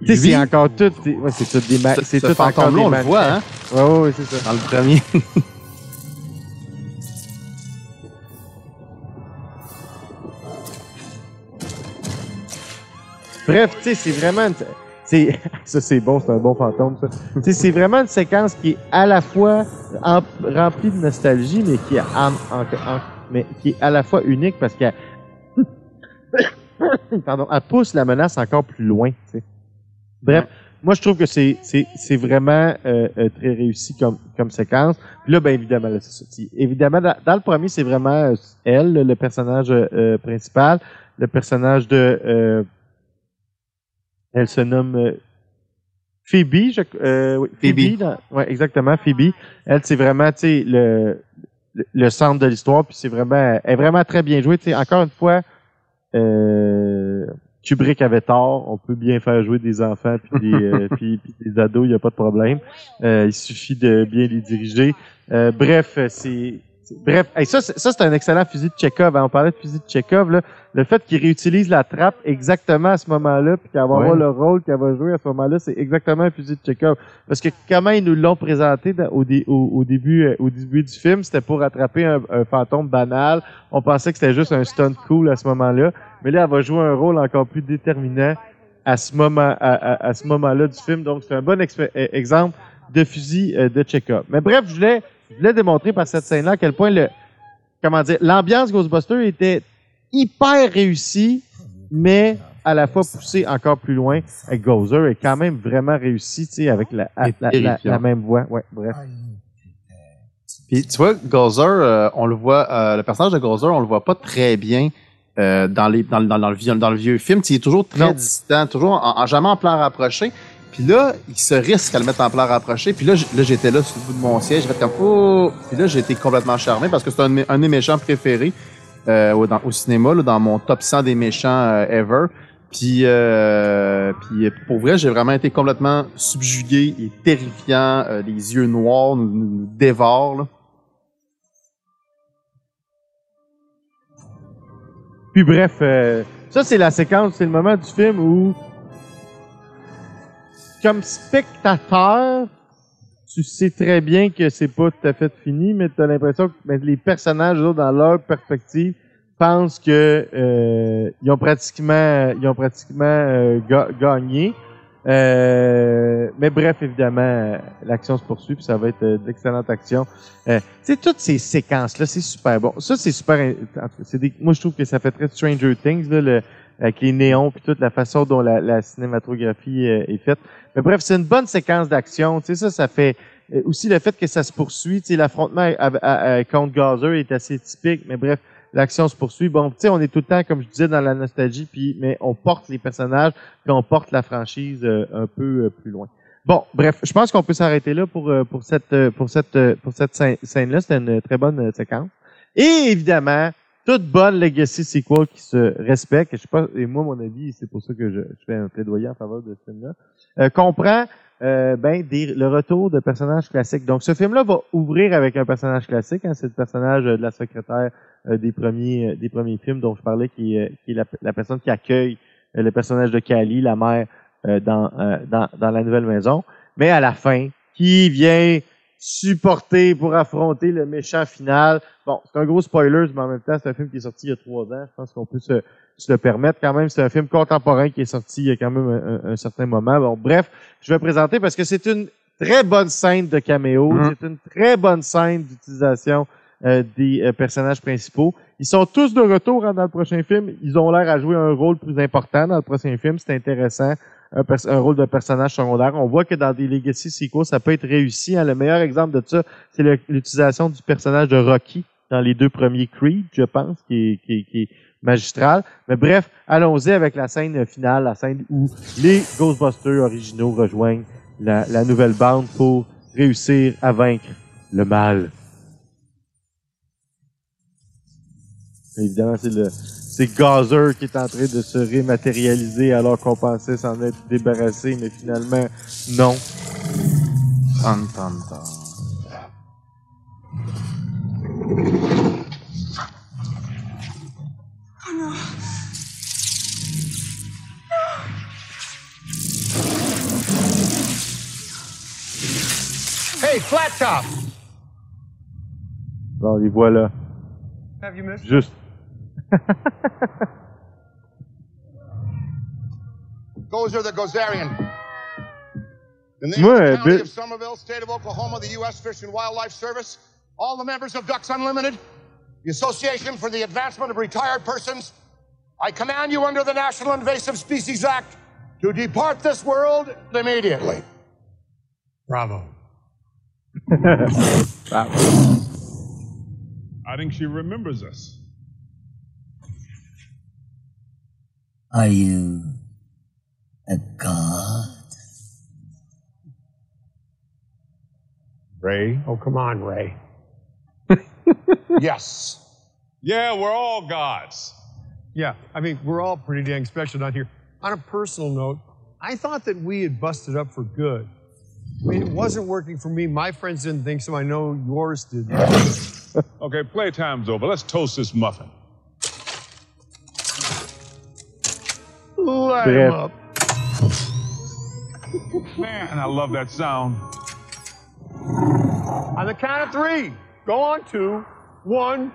tu sais, c'est encore tout, c'est ouais, c'est tout des, Ce, c'est ce tout encore des on le voit, hein, Ouais, ouais, ouais, c'est ça. dans le premier. Bref, tu sais, c'est vraiment, une- ça c'est bon, c'est un bon fantôme, ça. tu sais, c'est vraiment une séquence qui est à la fois em- remplie de nostalgie, mais qui est, en- en- en- mais qui est à la fois unique parce qu'elle, pardon, elle pousse la menace encore plus loin, tu sais. Bref, moi je trouve que c'est, c'est, c'est vraiment euh, euh, très réussi comme, comme séquence. Puis là, ben évidemment, là, c'est ça. Tu- Évidemment, dans, dans le premier, c'est vraiment euh, elle, le personnage euh, principal, le personnage de euh, elle se nomme euh, Phoebe, je, euh, oui, Phoebe. Phoebe. dans- ouais, exactement, Phoebe. Elle, c'est vraiment, tu sais, le, le, le centre de l'histoire, puis c'est vraiment, elle est vraiment très bien jouée. Tu sais, encore une fois, euh, Kubrick avait tort. On peut bien faire jouer des enfants puis des, euh, puis, puis des ados, il n'y a pas de problème. Euh, il suffit de bien les diriger. Euh, bref, euh, c'est Bref, hey, ça, c'est- ça c'est un excellent fusil de Chekhov. hein. On parlait de fusil de Chekhov. Là. Le fait qu'il réutilise la trappe exactement à ce moment-là, puis qu'elle va Ouais. avoir le rôle qu'elle va jouer à ce moment-là, c'est exactement un fusil de Chekhov. Parce que comment ils nous l'ont présenté dans- au, dé- au, au début, euh, au début du film, c'était pour attraper un, un fantôme banal. On pensait que c'était juste un stunt cool à ce moment-là. Mais là, elle va jouer un rôle encore plus déterminant à ce moment, à, à- à ce moment-là du film. Donc, c'est un bon euh, exemple de fusil euh, de Chekhov. Mais bref, je voulais, je voulais démontrer par cette scène-là à quel point le, comment dire, l'ambiance Ghostbuster était hyper réussie, mais à la fois poussée encore plus loin. Et Gozer est quand même vraiment réussi, tu sais, avec la, la, la, même voix. Ouais, bref. Puis tu vois, Gozer, euh, on le voit, euh, le personnage de Gozer, on le voit pas très bien euh, dans les dans, le- dans, dans le vieux dans le vieux film. Il est toujours très Non. distant, toujours en, en- jamais en plan rapproché. Puis là, il se risque à le mettre en plan rapproché. Puis là, j'étais là sur le bout de mon siège, j'ai fait comme oh. Puis là, j'ai été complètement charmé parce que c'est un, un de mes méchants préférés euh, au, cinéma, là, dans mon top 100 des méchants euh, ever. Puis, euh, puis euh, pour vrai, j'ai vraiment été complètement subjugué et terrifiant. Euh, les yeux noirs nous, nous, nous dévorent. Là. Bref, euh, ça c'est la séquence, c'est le moment du film où, comme spectateur, tu sais très bien que c'est pas tout à fait fini, mais tu as l'impression que ben, les personnages, dans leur perspective, pensent que euh, ils ont pratiquement, ils ont pratiquement euh, ga- gagné. Euh, mais bref, évidemment, euh, l'action se poursuit, puis ça va être euh, d'excellente action. Euh, sais, toutes ces séquences-là, c'est super bon. Ça, c'est super. c'est des- moi, je trouve que ça fait très Stranger Things, là, le, avec les néons, puis toute la façon dont la, la cinématographie euh, est faite. Mais bref, c'est une bonne séquence d'action. Tu sais, ça, ça fait aussi le fait que ça se poursuit. Tu sais, l'affrontement contre Gazer est assez typique, mais bref, l'action se poursuit. Bon, tu sais, on est tout le temps, comme je disais, dans la nostalgie, puis mais on porte les personnages, puis on porte la franchise euh, un peu euh, plus loin. Bon, bref, je pense qu'on peut s'arrêter là pour euh, pour cette euh, pour cette euh, pour cette scène- scène-là. C'était une très bonne séquence. Et évidemment, toute bonne Legacy sequel qui se respecte. Je sais pas, et moi mon avis, c'est pour ça que je, je fais un plaidoyer en faveur de ce film-là. Comprend euh, ben le retour de personnages classiques. Donc ce film-là va ouvrir avec un personnage classique. Hein, c'est le personnage de la secrétaire des premiers euh, des premiers films dont je parlais, qui est, euh, qui est la, la personne qui accueille euh, le personnage de Kali, la mère euh, dans, euh, dans dans la nouvelle maison. Mais à la fin, qui vient supporter pour affronter le méchant final. Bon, c'est un gros spoiler, mais en même temps, c'est un film qui est sorti il y a trois ans. Je pense qu'on peut se, se le permettre quand même. C'est un film contemporain qui est sorti il y a quand même un, un- certain moment. Bon, bref, je vais présenter parce que c'est une très bonne scène de caméo. Mhm. C'est une très bonne scène d'utilisation euh, des euh, personnages principaux. Ils sont tous de retour hein, dans le prochain film. Ils ont l'air à jouer un rôle plus important dans le prochain film. C'est intéressant un, un rôle de personnage secondaire. On voit que dans des Legacy sequels, ça peut être réussi. hein. Le meilleur exemple de ça, c'est l'utilisation du personnage de Rocky dans les deux premiers Creed, je pense, qui est, qui qui est magistral. Mais bref, allons-y avec la scène finale, la scène où les Ghostbusters originaux rejoignent la, la nouvelle bande pour réussir à vaincre le mal. Évidemment, c'est le c'est Gazer qui est en train de se rématérialiser alors qu'on pensait s'en être débarrassé, mais finalement, non. Tan, tan, tan. Hey, Flat Top! Bon, les voilà. Have you missed? Juste. Gozer the Gozerian. In the Moi, County Bill- of Somerville, state of Oklahoma, the U.S. Fish and Wildlife Service, all the members of Ducks Unlimited, the Association for the Advancement of Retired Persons, I command you under the National Invasive Species Act to depart this world immediately. Bravo. Bravo. I think she remembers us. Are you a god? Ray? Oh, come on, Ray. yes. Yeah, we're all gods. Yeah, I mean, we're all pretty dang special down here. On a personal note, I thought that we had busted up for good. I mean, it wasn't working for me. My friends didn't think so. I know yours did. Okay, playtime's over. Let's toast this muffin. Light 'em Bref. up. Man, I love that sound. On the count of three. Go on two. One.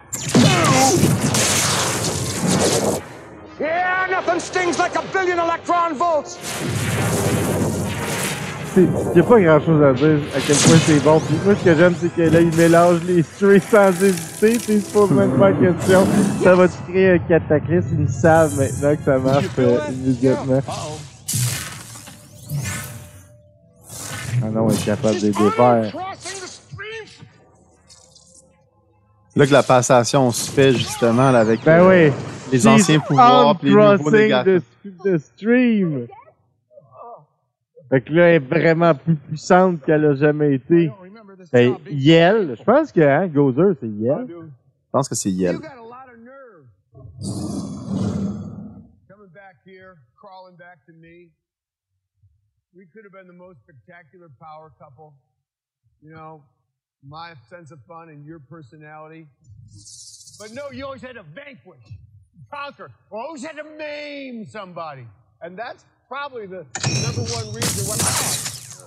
Yeah, nothing stings like a billion electron volts. Il n'y a pas grand chose à dire à quel point c'est bon. Puis moi, ce que j'aime, c'est que là, il mélange les strays sans hésiter. Se pose même pas la question. Ça va te créer un cataclysme? Ils savent maintenant que ça marche euh, immédiatement. Ah non, on est capable de les défaire. Là que la passation se fait justement là, avec Ben euh, oui. les She's anciens pouvoirs puis les nouveaux négatifs. the, the stream. Fait que là, elle est vraiment plus puissante qu'elle a jamais été. Ben, Yel, je pense que hein, Gozer, c'est Yel. Je pense que c'est Yel. You got a lot of nerve. Coming back here, crawling back to me. We could have been the most spectacular power couple. You know, my sense of fun and your personality. But no, you always had to vanquish, conquer, or always had to maim somebody. And that's probably the number one reason why.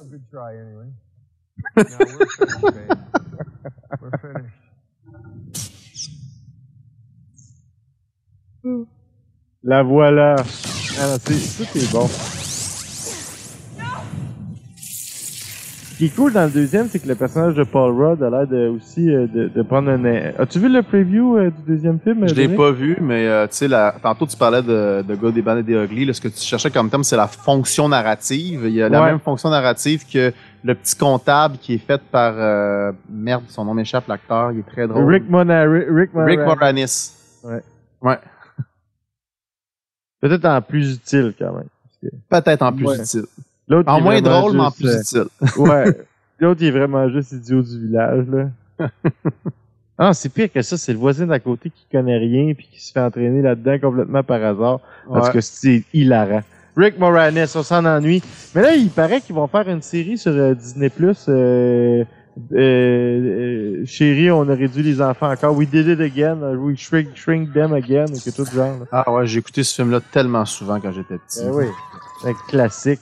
Oh, good try anyway. No, we're finished, babe. We're finished. La voilà. Ah non, c'est- tout est bon. Qui est cool dans le deuxième, c'est que le personnage de Paul Rudd a l'air de, aussi euh, de, de prendre un... As-tu vu le preview euh, du deuxième film? Je l'ai pas vu, mais euh, tu sais, la- tantôt tu parlais de, de God des Bandes et des Ugly. Là, ce que tu cherchais comme terme, c'est la fonction narrative. Il y a la même fonction narrative que le petit comptable qui est fait par merde, son nom m'échappe, l'acteur, il est très drôle. Rick Monaris. Rick Moranis. Rick Moranis. Ouais. Ouais. Peut-être en plus utile, quand même. Peut-être en plus Ouais. utile. L'autre, En moins vraiment drôle, mais en juste, plus euh, utile. Ouais. L'autre, il est vraiment juste idiot du village, là. ah, c'est pire que ça. C'est le voisin d'à côté qui connaît rien puis qui se fait entraîner là-dedans complètement par hasard. Parce Ouais. que c'est hilarant. Rick Moranis, on s'en ennuie. Mais là, il paraît qu'ils vont faire une série sur euh, Disney+. Euh, euh, euh, chérie, on a réduit les enfants encore. We did it again. We shrink, shrink them again. Ou que tout genre. là. Ah ouais, j'ai écouté ce film-là tellement souvent quand j'étais petit. Ben oui, un classique.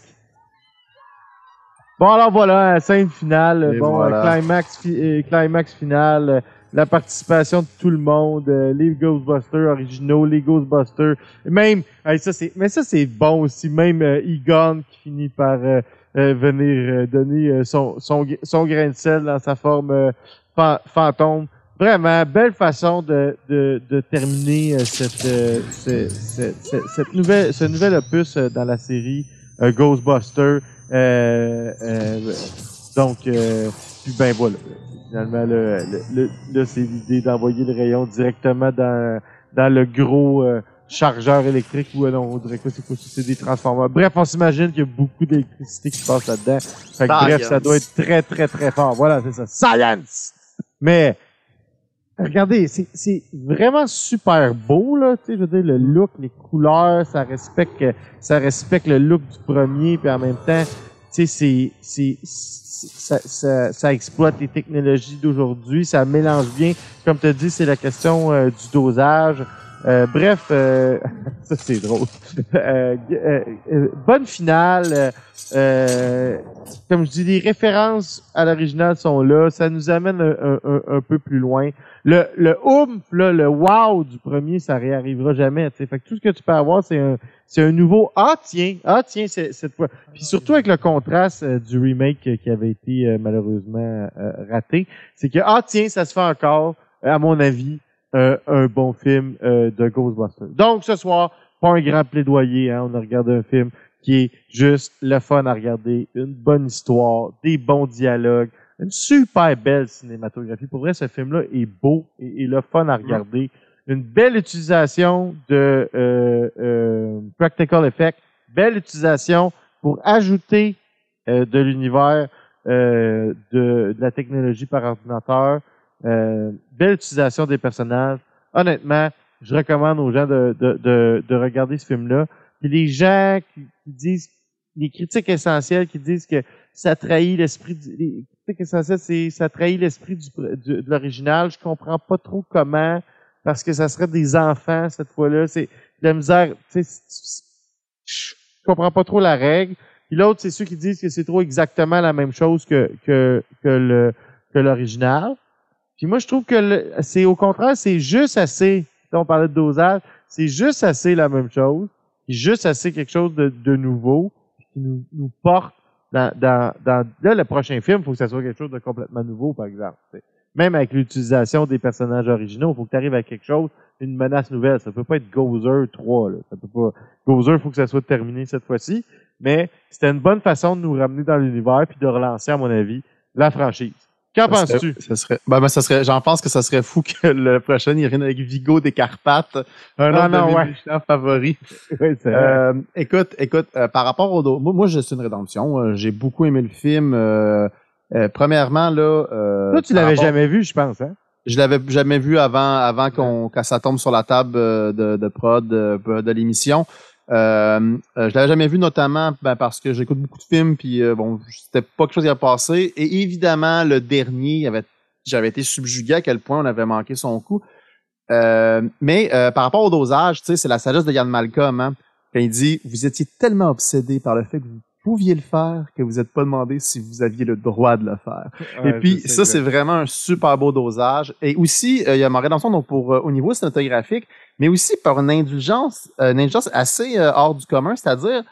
Bon, alors voilà, scène finale. Et bon, voilà. euh, climax, fi- euh, climax final. euh, la participation de tout le monde, euh, les Ghostbusters originaux, les Ghostbusters, même, ça c'est, mais ça c'est bon aussi, même euh, Egon qui finit par euh, euh, venir euh, donner euh, son, son, son grain de sel dans sa forme euh, fa- fantôme. Vraiment, belle façon de, de, de terminer euh, cette, euh, ce- ce- ce- cette nouvelle, ce nouvel opus euh, dans la série euh, Ghostbuster. Euh, euh, donc, euh, puis ben voilà. Finalement, le, le, le- là, c'est l'idée d'envoyer le rayon directement dans, dans le gros euh, chargeur électrique ou euh, non, on dirait quoi, c'est quoi? C'est des transformeurs. Bref, on s'imagine qu'il y a beaucoup d'électricité qui passe là-dedans. Fait que, bref, ça doit être très, très, très fort. Voilà, c'est ça. Science! Mais, regardez, c'est, vraiment super beau, là. Tu sais, je veux dire, le look, les couleurs, ça respecte, ça respecte le look du premier, puis en même temps, tu sais, c'est, ça, ça, ça exploite les technologies d'aujourd'hui, ça mélange bien. Comme tu dit, c'est la question euh, du dosage. Euh, bref, euh, ça c'est drôle. Euh, euh, euh, bonne finale. comme je dis, les références à l'original sont là. Ça nous amène un peu plus loin. Le, le oomph, là, le wow du premier, ça réarrivera jamais. tu sais. Fait que tout ce que tu peux avoir, c'est un, c'est un nouveau ah tiens, ah tiens, cette fois. Puis surtout avec le contraste euh, du remake qui avait été euh, malheureusement euh, raté, c'est que ah tiens, ça se fait encore, à mon avis, euh, un bon film de Ghostbusters. Donc ce soir, pas un grand plaidoyer, hein, on a regardé un film qui est juste le fun à regarder, une bonne histoire, des bons dialogues, une super belle cinématographie. Pour vrai, ce film-là est beau et, et le fun à regarder. Une belle utilisation de euh, euh, practical effect, belle utilisation pour ajouter euh, de l'univers euh, de, de la technologie par ordinateur, euh, belle utilisation des personnages. Honnêtement, je recommande aux gens de, de, de, de regarder ce film-là. Puis les gens qui, qui disent, les critiques essentielles qui disent que ça trahit l'esprit critiques essentielles, c'est ça trahit l'esprit du, du- de l'original. Je comprends pas trop comment, parce que ça serait des enfants cette fois-là. C'est la misère. Je comprends pas trop la règle. Puis l'autre, c'est ceux qui disent que c'est trop exactement la même chose que que que le que l'original. Puis moi, je trouve que c'est au contraire, c'est juste assez. On parlait de dosage, c'est juste assez la même chose, puis juste assez quelque chose de, de nouveau, qui nous, nous porte dans, dans, dans là le prochain film, il faut que ça soit quelque chose de complètement nouveau, par exemple. Même avec l'utilisation des personnages originaux, il faut que tu arrives à quelque chose, une menace nouvelle. Ça peut pas être Gozer 3. Là. Ça peut pas. Gozer, il faut que ça soit terminé cette fois-ci. Mais c'était une bonne façon de nous ramener dans l'univers puis de relancer, à mon avis, la franchise. Qu'en penses-tu? Ça serait, ben, ben, ça serait, j'en pense que ça serait fou que le prochain, il revienne avec Vigo des Carpates, un Ah non, de mes ouais. favoris. Oui. Euh, écoute, écoute, euh, par rapport au dos, moi, moi, je suis une rédemption. Euh, j'ai beaucoup aimé le film. Euh, euh, premièrement, là. Euh, Toi, tu l'avais rapport- jamais vu, je pense, hein? Je l'avais jamais vu avant, avant qu'on, que ça tombe sur la table de, de prod de l'émission. Euh, euh, je l'avais jamais vu notamment ben, parce que j'écoute beaucoup de films puis euh, bon c'était pas quelque chose qui a passé. Et évidemment le dernier j'avais été subjugué à quel point on avait manqué son coup. Euh, mais euh, par rapport au dosage tu sais c'est la sagesse de Yann Malcolm hein, quand il dit vous étiez tellement obsédé par le fait que vous pouviez le faire que vous n'êtes pas demandé si vous aviez le droit de le faire et puis ça, c'est vraiment un super beau dosage. Et aussi, euh, il y a ma rédemption donc pour euh, au niveau cinématographique, mais aussi par une indulgence, euh, une indulgence assez hors du commun, c'est-à-dire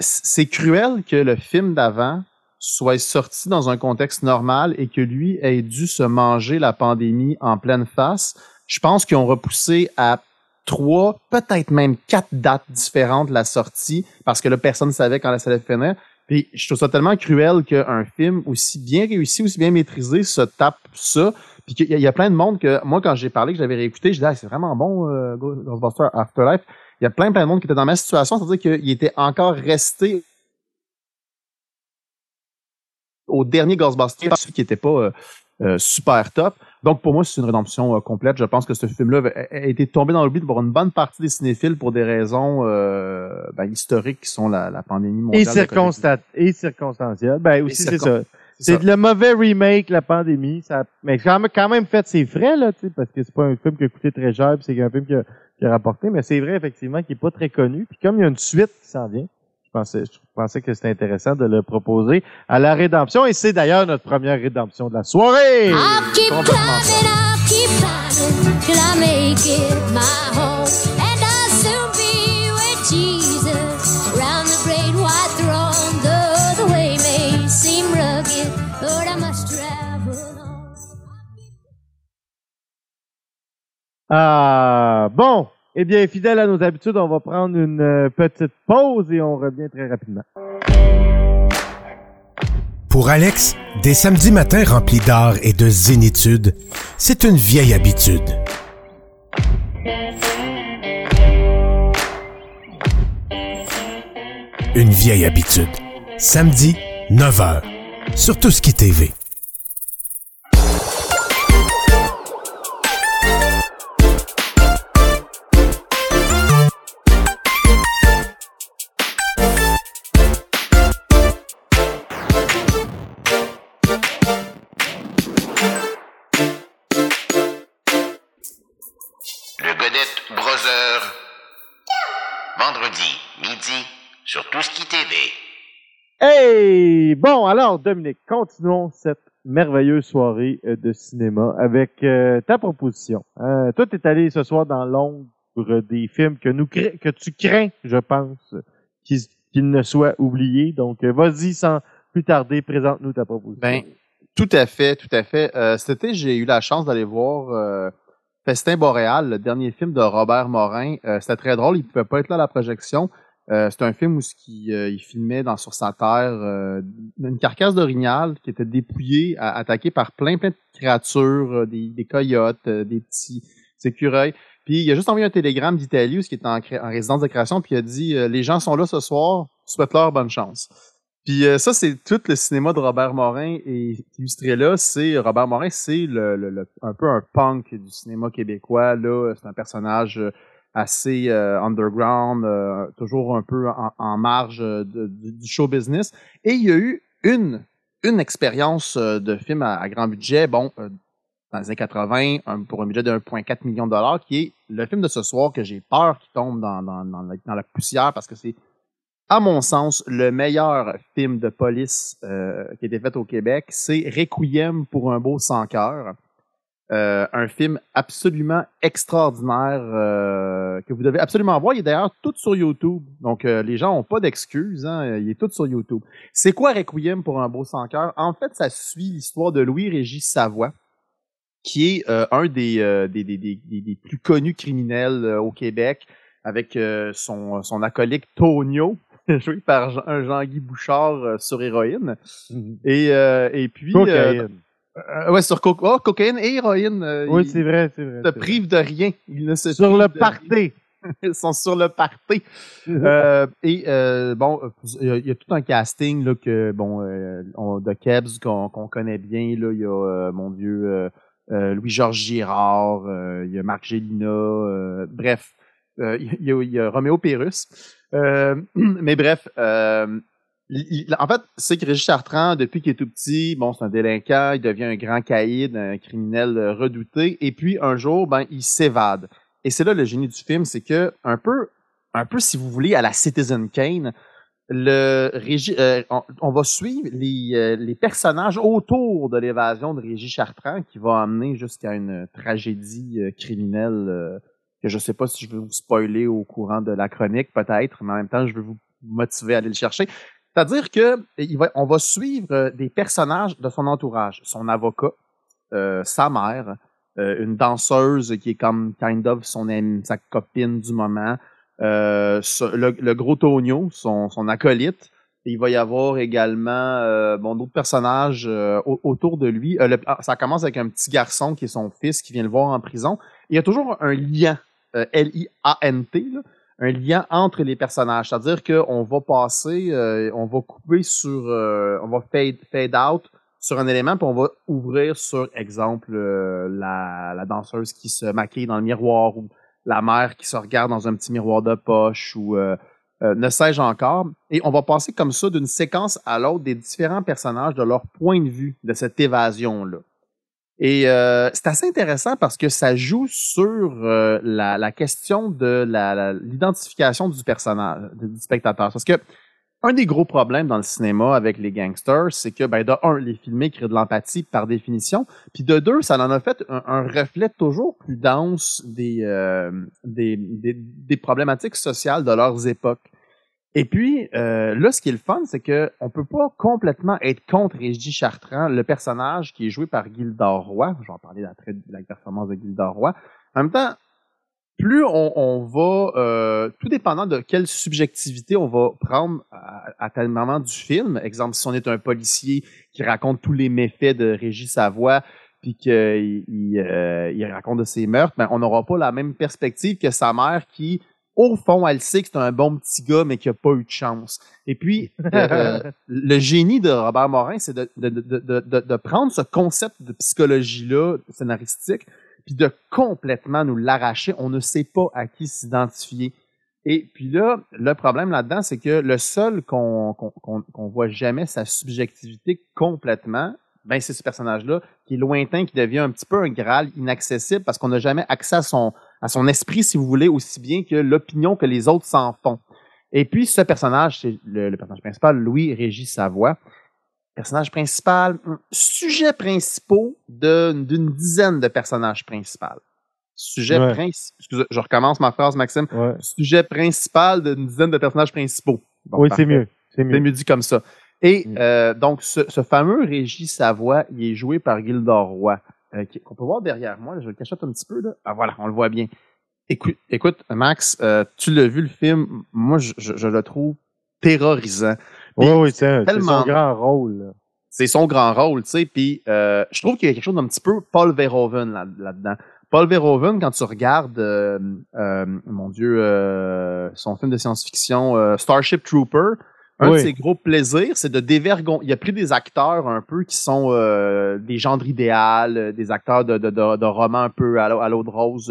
c'est cruel que le film d'avant soit sorti dans un contexte normal et que lui ait dû se manger la pandémie en pleine face. Je pense qu'ils ont repoussé à trois, peut-être même quatre dates différentes de la sortie parce que là, personne ne savait quand ça allait finir. Puis je trouve ça tellement cruel qu'un film aussi bien réussi, aussi bien maîtrisé se tape ça. Puis qu'il y, a- il y a plein de monde que moi quand j'ai parlé, que j'avais réécouté, je disais ah, c'est vraiment bon euh, Ghostbusters Afterlife. Il y a plein plein de monde qui était dans ma situation, c'est-à-dire qu'il était encore resté au dernier Ghostbusters, celui qui était pas euh, euh, super top. Donc pour moi c'est une rédemption euh, complète. Je pense que ce film-là a, a été tombé dans l'oubli pour une bonne partie des cinéphiles pour des raisons euh, ben, historiques qui sont la, la pandémie mondiale. Et, de la circonsta- et circonstanciel. Ben aussi, c'est circon- ça. C'est le mauvais remake, la pandémie. Ça, mais quand même, quand même fait ses frais, là, tu sais, parce que c'est pas un film qui a coûté très cher, c'est un film qui a, qui a rapporté, mais c'est vrai, effectivement, qu'il est pas très connu. Puis comme il y a une suite qui s'en vient, pensais, je pensais que c'était intéressant de le proposer à la rédemption, et c'est d'ailleurs notre première rédemption de la soirée! Ah, bon. Eh bien, fidèle à nos habitudes, on va prendre une euh, petite pause et on revient très rapidement. Pour Alex, des samedis matins remplis d'art et de zénitude, c'est une vieille habitude. Une vieille habitude. Samedi, 9h. Sur Tout TV. Brother. Vendredi, midi, sur Tout ce qui TV. Hey! Bon, alors, Dominique, continuons cette merveilleuse soirée euh, de cinéma avec euh, ta proposition. Euh, toi, t'es allé ce soir dans l'ombre des films que nous cra- que tu crains, je pense, qu'ils ne soient oubliés. Donc, euh, vas-y, sans plus tarder, présente-nous ta proposition. Ben, tout à fait, tout à fait. Euh, cet été, j'ai eu la chance d'aller voir euh, Festin Boréal, le dernier film de Robert Morin. Euh, C'était très drôle, il pouvait pas être là à la projection. Euh, c'est un film où ce qui, euh, il filmait dans sur sa terre euh, une carcasse d'orignal qui était dépouillée, attaquée par plein plein de créatures, euh, des, coyotes, euh, des petits écureuils. Puis il a juste envoyé un télégramme d'Italie où qui était en, en résidence de création, puis il a dit les gens sont là ce soir, souhaite-leur bonne chance. Puis euh, ça, c'est tout le cinéma de Robert Morin et illustré là, c'est Robert Morin, c'est un peu un punk du cinéma québécois. Là, c'est un personnage euh, assez euh, underground, euh, toujours un peu en, marge euh, du, show business. Et il y a eu une une expérience euh, de film à, grand budget, bon, euh, dans les années 80, un- pour un budget de 1,4 million de dollars, qui est le film de ce soir que j'ai peur qu'il tombe dans la poussière parce que c'est à mon sens, le meilleur film de police euh, qui a été fait au Québec, c'est Requiem pour un beau sans cœur. Euh, un film absolument extraordinaire euh, que vous devez absolument voir. Il est d'ailleurs tout sur YouTube. Donc, les gens n'ont pas d'excuses. Hein, il est tout sur YouTube. C'est quoi Requiem pour un beau sans cœur? En fait, ça suit l'histoire de Louis-Régis Savoie, qui est un des, des, plus connus criminels au Québec, avec son, son acolyte Tonio, joué par Jean- un Jean-Guy Bouchard euh, sur héroïne. Et, euh, et puis... euh, Cocaïne. euh, ouais, sur co- oh, cocaïne et héroïne. oui, c'est vrai, c'est vrai. vrai. privent de rien. Ils ne se Sur le party. Ils sont sur le party. Et bon, il y, a- il y a tout un casting là que bon euh, on- de Kebs qu'on connaît bien là. Il y a euh, mon Dieu Louis-Georges Girard, euh, il y a Marc Gélina, euh, bref, il y, a, il y a Roméo Pérus. Euh, mais bref, euh, il- en fait, c'est que Régis Chartrand, depuis qu'il est tout petit, bon, c'est un délinquant, il devient un grand caïd, un criminel redouté, et puis un jour, ben, il s'évade. Et c'est là le génie du film, c'est que un peu, un peu si vous voulez, à la Citizen Kane, le Régis, euh, on, va suivre les, euh, les personnages autour de l'évasion de Régis Chartrand qui va amener jusqu'à une tragédie euh, criminelle que je sais pas si je vais vous spoiler au courant de la chronique, peut-être, mais en même temps, je vais vous motiver à aller le chercher. C'est-à-dire que va, on va suivre euh, des personnages de son entourage, son avocat, euh, sa mère, euh, une danseuse qui est comme kind of son sa copine du moment, le, gros Tonio, son, son acolyte. Il va y avoir également bon d'autres personnages au- autour de lui. Ah, ça commence avec un petit garçon qui est son fils qui vient le voir en prison. Il y a toujours un lien L-I-A-N-T, là, un lien entre les personnages. C'est-à-dire qu'on va passer, euh, on va couper sur, euh, on va fade, fade out sur un élément, puis on va ouvrir sur, exemple, euh, la, la danseuse qui se maquille dans le miroir ou la mère qui se regarde dans un petit miroir de poche ou euh, euh, ne sais-je encore. Et on va passer comme ça d'une séquence à l'autre des différents personnages de leur point de vue de cette évasion-là. Et euh, c'est assez intéressant parce que ça joue sur euh, la, la question de la- la- l'identification du personnage, du spectateur. Parce que un des gros problèmes dans le cinéma avec les gangsters, c'est que, ben, de les filmer créent de l'empathie par définition, puis de deux, ça en a fait un, un reflet toujours plus dense des, euh, des, des, des problématiques sociales de leurs époques. Et puis, euh, là, ce qui est le fun, c'est que on peut pas complètement être contre Régis Chartrand, le personnage qui est joué par Gildor Roy. Je vais en parler après de la performance de Gildor Roy. En même temps, plus on, on va, euh, tout dépendant de quelle subjectivité on va prendre à, à tel moment du film. Exemple, si on est un policier qui raconte tous les méfaits de Régis Savoie, puis qu'il il, euh, il raconte de ses meurtres, ben, on n'aura pas la même perspective que sa mère qui, au fond, elle sait que c'est un bon petit gars, mais qui a pas eu de chance. Et puis, euh, le génie de Robert Morin, c'est de, de, de, de, de- de prendre ce concept de psychologie-là, scénaristique, puis de complètement nous l'arracher. On ne sait pas à qui s'identifier. Et puis là, le problème là-dedans, c'est que le seul qu'on voit jamais sa subjectivité complètement, ben c'est ce personnage-là qui est lointain, qui devient un petit peu un Graal inaccessible parce qu'on n'a jamais accès à son à son esprit, si vous voulez, aussi bien que l'opinion que les autres s'en font. Et puis ce personnage, c'est le, le personnage principal, Louis Régis Savoie. Personnage principal, hum, sujet principaux d'une dizaine de personnages principaux. Sujet Ouais. principal. Excusez, je recommence ma phrase, Maxime. Ouais. Sujet principal d'une dizaine de personnages principaux. Bon, oui, c'est mieux. C'est mieux. mieux dit comme ça. Et Mm. euh, donc, ce, ce fameux Régis Savoie, il est joué par Gildor Roy, euh, qu'on peut voir derrière moi. là, je le cachote un petit peu. Là. Ah voilà, on le voit bien. Écoute, écoute Max, euh, tu l'as vu le film. Moi, je, je- je le trouve terrorisant. Oui, oui, c'est son grand rôle. c'est son grand rôle, tu sais. Puis euh, je trouve qu'il y a quelque chose d'un petit peu Paul Verhoeven là- là-dedans. Paul Verhoeven, quand tu regardes, euh, euh, mon Dieu, euh, son film de science-fiction euh, Starship Trooper, un de ses gros plaisirs, c'est de dévergonder. Il a pris des acteurs un peu qui sont euh, des gendres idéal, euh, des acteurs de, de, de, de romans un peu à l'eau de rose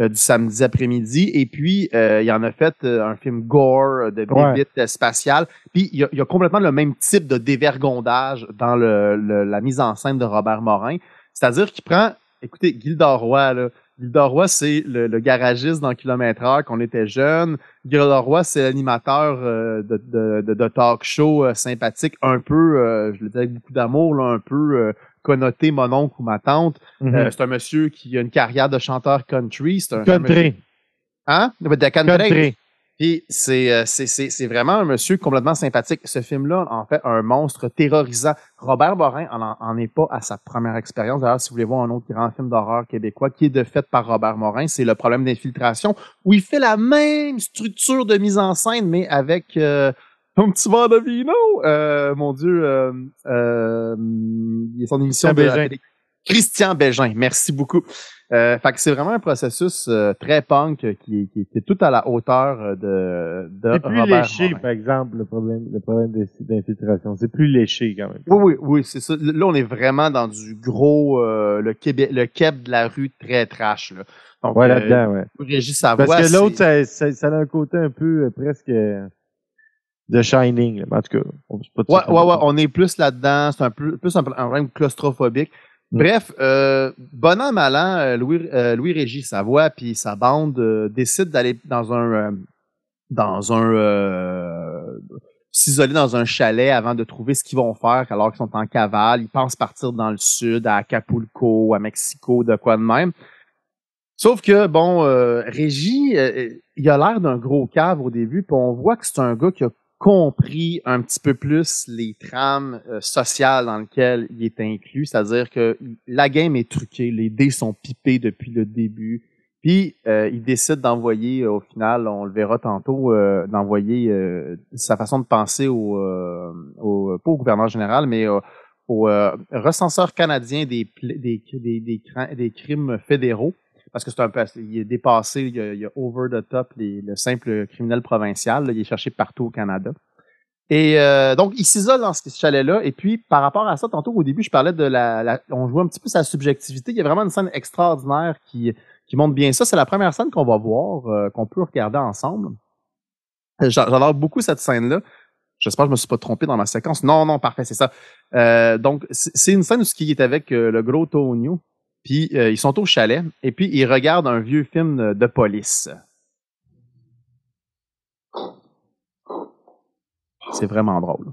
euh, du samedi après-midi. Et puis, euh, il en a fait euh, un film gore euh, de Ouais. bébite euh, spatiale. Puis, il y, a, il y a complètement le même type de dévergondage dans le, le- la mise en scène de Robert Morin. C'est-à-dire qu'il prend, écoutez, Gildor Roy, là. Gildor Roy, c'est le, le garagiste dans Kilomètre Heure quand on était jeune. Gildor Roy, c'est l'animateur euh, de, de, de, de talk show euh, sympathique, un peu, euh, je le dis avec beaucoup d'amour, là, un peu connoté mon oncle ou ma tante. Mhm. Euh, c'est un monsieur qui a une carrière de chanteur country. C'est un un monsieur- Country. Hein? De country. Country. Puis c'est, euh, c'est, c'est, c'est vraiment un monsieur complètement sympathique. Ce film-là, en fait, un monstre terrorisant. Robert Morin en, en- est pas à sa première expérience. D'ailleurs, si vous voulez voir un autre grand film d'horreur québécois qui est de fait par Robert Morin, c'est Le problème d'infiltration, où il fait la même structure de mise en scène, mais avec euh, un petit verre de vino. Euh, mon Dieu, euh, euh, son émission de. Christian Bégin, merci beaucoup. Euh, fait que c'est vraiment un processus euh, très punk qui, est- qui, est- qui est tout à la hauteur euh, de, de C'est plus Robert léché, par exemple, le problème, le problème d'in- d'infiltration. C'est plus léché, quand même. Oui, oui, oui, c'est ça. Là, on est vraiment dans du gros, euh, le Québec, le Québec de la rue très trash. Là. Donc, Ouais, euh, là-dedans, ouais. Régis Parce que c'est- l'autre, ça, ça, ça a un côté un peu presque de Shining. là. En tout cas, on pas Ouais, ouais, ouais, on est plus là-dedans. C'est un peu plus un, un problème claustrophobique. Mm. Bref, euh, bon an, mal an, euh, Louis, euh, Louis Régis Savoie puis sa bande euh, décident d'aller dans un euh, dans un euh, s'isoler dans un chalet avant de trouver ce qu'ils vont faire alors qu'ils sont en cavale. Ils pensent partir dans le sud, à Acapulco, à Mexico, de quoi de même. Sauf que, bon, Régis, il a l'air d'un gros cave au début, puis on voit que c'est un gars qui a compris un petit peu plus les trames euh, sociales dans lesquelles il est inclus, c'est-à-dire que la game est truquée, les dés sont pipés depuis le début, puis euh, il décide d'envoyer, euh, au final, on le verra tantôt, d'envoyer sa façon de penser au, au pas au gouverneur général, mais au, recenseur canadien des, des, des, des crimes fédéraux parce que c'est un peu, il est dépassé, il y a, il a over the top les- le simple criminel provincial, là, il est cherché partout au Canada. Et euh, donc, il s'isole dans ce chalet-là. Et puis, par rapport à ça, tantôt au début, je parlais de la, la- on jouait un petit peu sa subjectivité. Il y a vraiment une scène extraordinaire qui, qui montre bien ça. C'est la première scène qu'on va voir, euh, qu'on peut regarder ensemble. J'a- J'adore beaucoup cette scène-là. J'espère que je me suis pas trompé dans ma séquence. Non, non, parfait, c'est ça. Euh, donc, c'est une scène où il est avec euh, le gros Tonio. Puis euh, ils sont au chalet et puis ils regardent un vieux film de, de police. C'est vraiment drôle.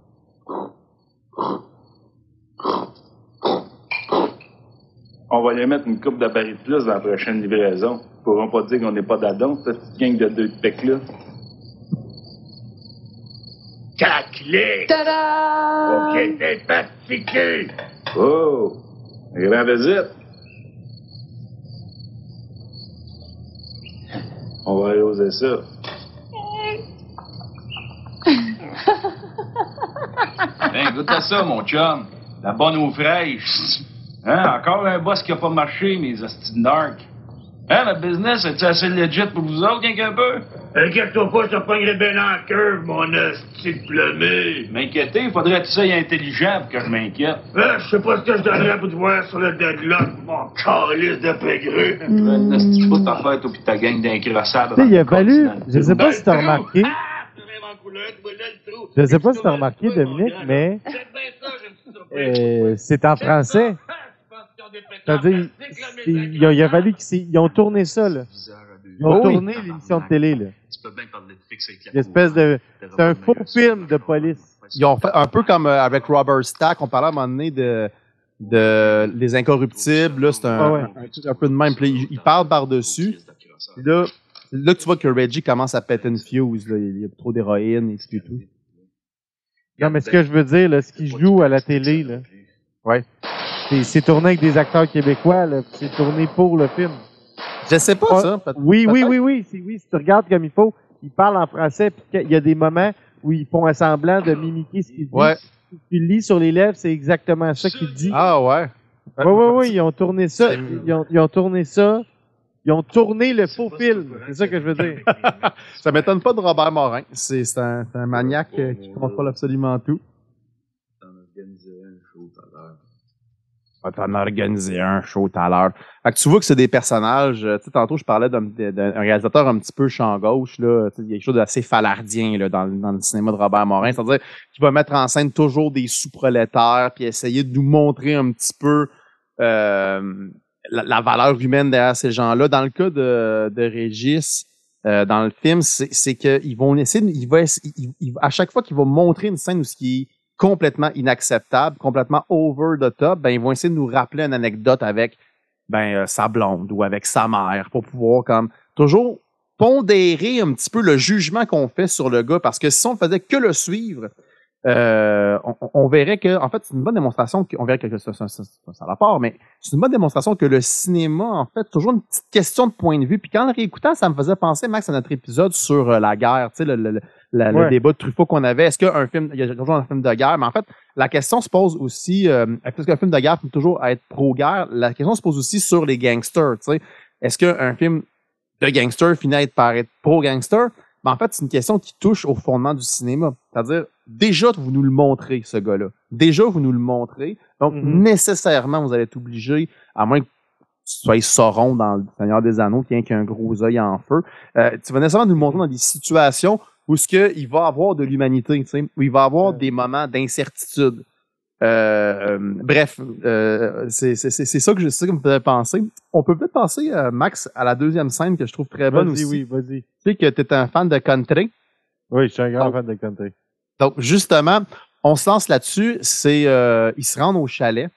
On va lui mettre une coupe de baril de plus dans la prochaine livraison. Ils pourront pas dire qu'on n'est pas d'adon, cette petite gang de deux de pecs-là. Caclé! Tada! Ok, t'es fatigué! Oh! Grand visite! On va aller oser ça. Ben, goûte à ça, mon chum. La bonne eau fraîche. Hein, encore un boss qui a pas marché, mes hosties dark. Hein, le business, est-tu assez legit pour vous autres, quelque peu? Inquiète-toi pas, je te pognerai bien en curve, mon de plumé. M'inquiéter, faudrait que ça intelligent pour que je m'inquiète. Ah, je sais pas ce que je donnerais pour te voir sur le deadlock, mon calice de pégreux. Mm. Hostie, je peux t'en faire, toi pis ta gang d'incrossades. Tu sais, il a fallu, je sais pas si t'as remarqué, je sais pas si t'as remarqué, Dominique, mais euh, c'est en français. C'est-à-dire, c'est- il a, il a fallu qu'ils ils ont tourné ça, là. Ils ont Oh oui. tourné l'émission de télé, là. Tu peux bien parler de fixe avec la Une espèce de, c'est un faux film de police. Ils ont fait un peu comme euh, avec Robert Stack, on parlait à un moment donné de, de Les Incorruptibles, là, c'est un, Ah ouais. un peu de même. Puis il, parle par-dessus. Puis là, là tu vois que Reggie commence à péter une fuse, là. Il y a trop d'héroïne et puis tout. Non, mais ce que je veux dire, là, ce qui joue à la télé, là. Ouais. C'est, tourné avec des acteurs québécois, C'est tourné pour le film. Je sais pas, Ah, ça. Oui, oui, oui, oui. Si tu regardes comme il faut, ils parlent en français, puis il y a des moments où ils font un semblant de mimiquer ce qu'il dit. Ouais. Tu lis sur les lèvres, c'est exactement ça qu'il dit. Ah ouais. Oui, oui, oui, ils ont tourné ça. Ils ont, ils ont tourné ça. Ils ont tourné le faux film. C'est ça que je veux dire. Ça m'étonne pas de Robert Morin. C'est c'est un, c'est un maniaque euh, qui contrôle absolument tout. Va t'en organiser un show tout à l'heure. Fait que tu vois que c'est des personnages. euh, Tu sais, tantôt, je parlais d'un réalisateur un petit peu champ gauche. Là. Tu sais, Il y a quelque chose d'assez falardien là, dans, le- cinéma de Robert Morin. C'est-à-dire qu'il va mettre en scène toujours des sous-prolétaires puis essayer de nous montrer un petit peu euh, la, valeur humaine derrière ces gens-là. Dans le cas de, de Régis, euh, dans le film, c'est qu'ils vont essayer, à chaque fois qu'il va montrer une scène où ce qui complètement inacceptable, complètement over the top, ben ils vont essayer de nous rappeler une anecdote avec ben euh, sa blonde ou avec sa mère pour pouvoir comme toujours pondérer un petit peu le jugement qu'on fait sur le gars parce que si on faisait que le suivre, euh, on, verrait que en fait c'est une bonne démonstration que- on verrait que ça, ça, ça, ça, mais c'est une bonne démonstration que le cinéma en fait toujours une petite question de point de vue. Puis quand en réécoutant, ça me faisait penser Max à notre épisode sur euh, la guerre, tu sais le, le, le- débat de Truffaut qu'on avait. Est-ce qu'un film, il y a toujours un film de guerre, mais en fait la question se pose aussi, euh, est-ce qu'un film de guerre peut toujours être pro-guerre? La question se pose aussi sur les gangsters. Tu sais, est-ce qu'un film de gangster finit par être pro-gangster? Ben, en fait, c'est une question qui touche au fondement du cinéma. C'est-à-dire, déjà, vous nous le montrez, ce gars-là. Déjà, vous nous le montrez. Donc, Mhm. nécessairement, vous allez être obligé, à moins que sois Sauron dans le Seigneur des Anneaux, qui a un gros œil en feu, euh, tu vas nécessairement nous le montrer dans des situations où ce que il va avoir de l'humanité, tu sais, où il va avoir des moments d'incertitude. Euh, euh, bref, euh, c'est c'est- c'est- c'est ça que je ça qui me faisait penser. On peut peut-être penser, euh, Max, à la deuxième scène que je trouve très bonne aussi. oui, vas-y. Tu sais que tu es un fan de country. Oui, je suis un grand Donc- fan de country. Donc, justement, on se lance là-dessus. C'est euh, ils se rendent au chalet.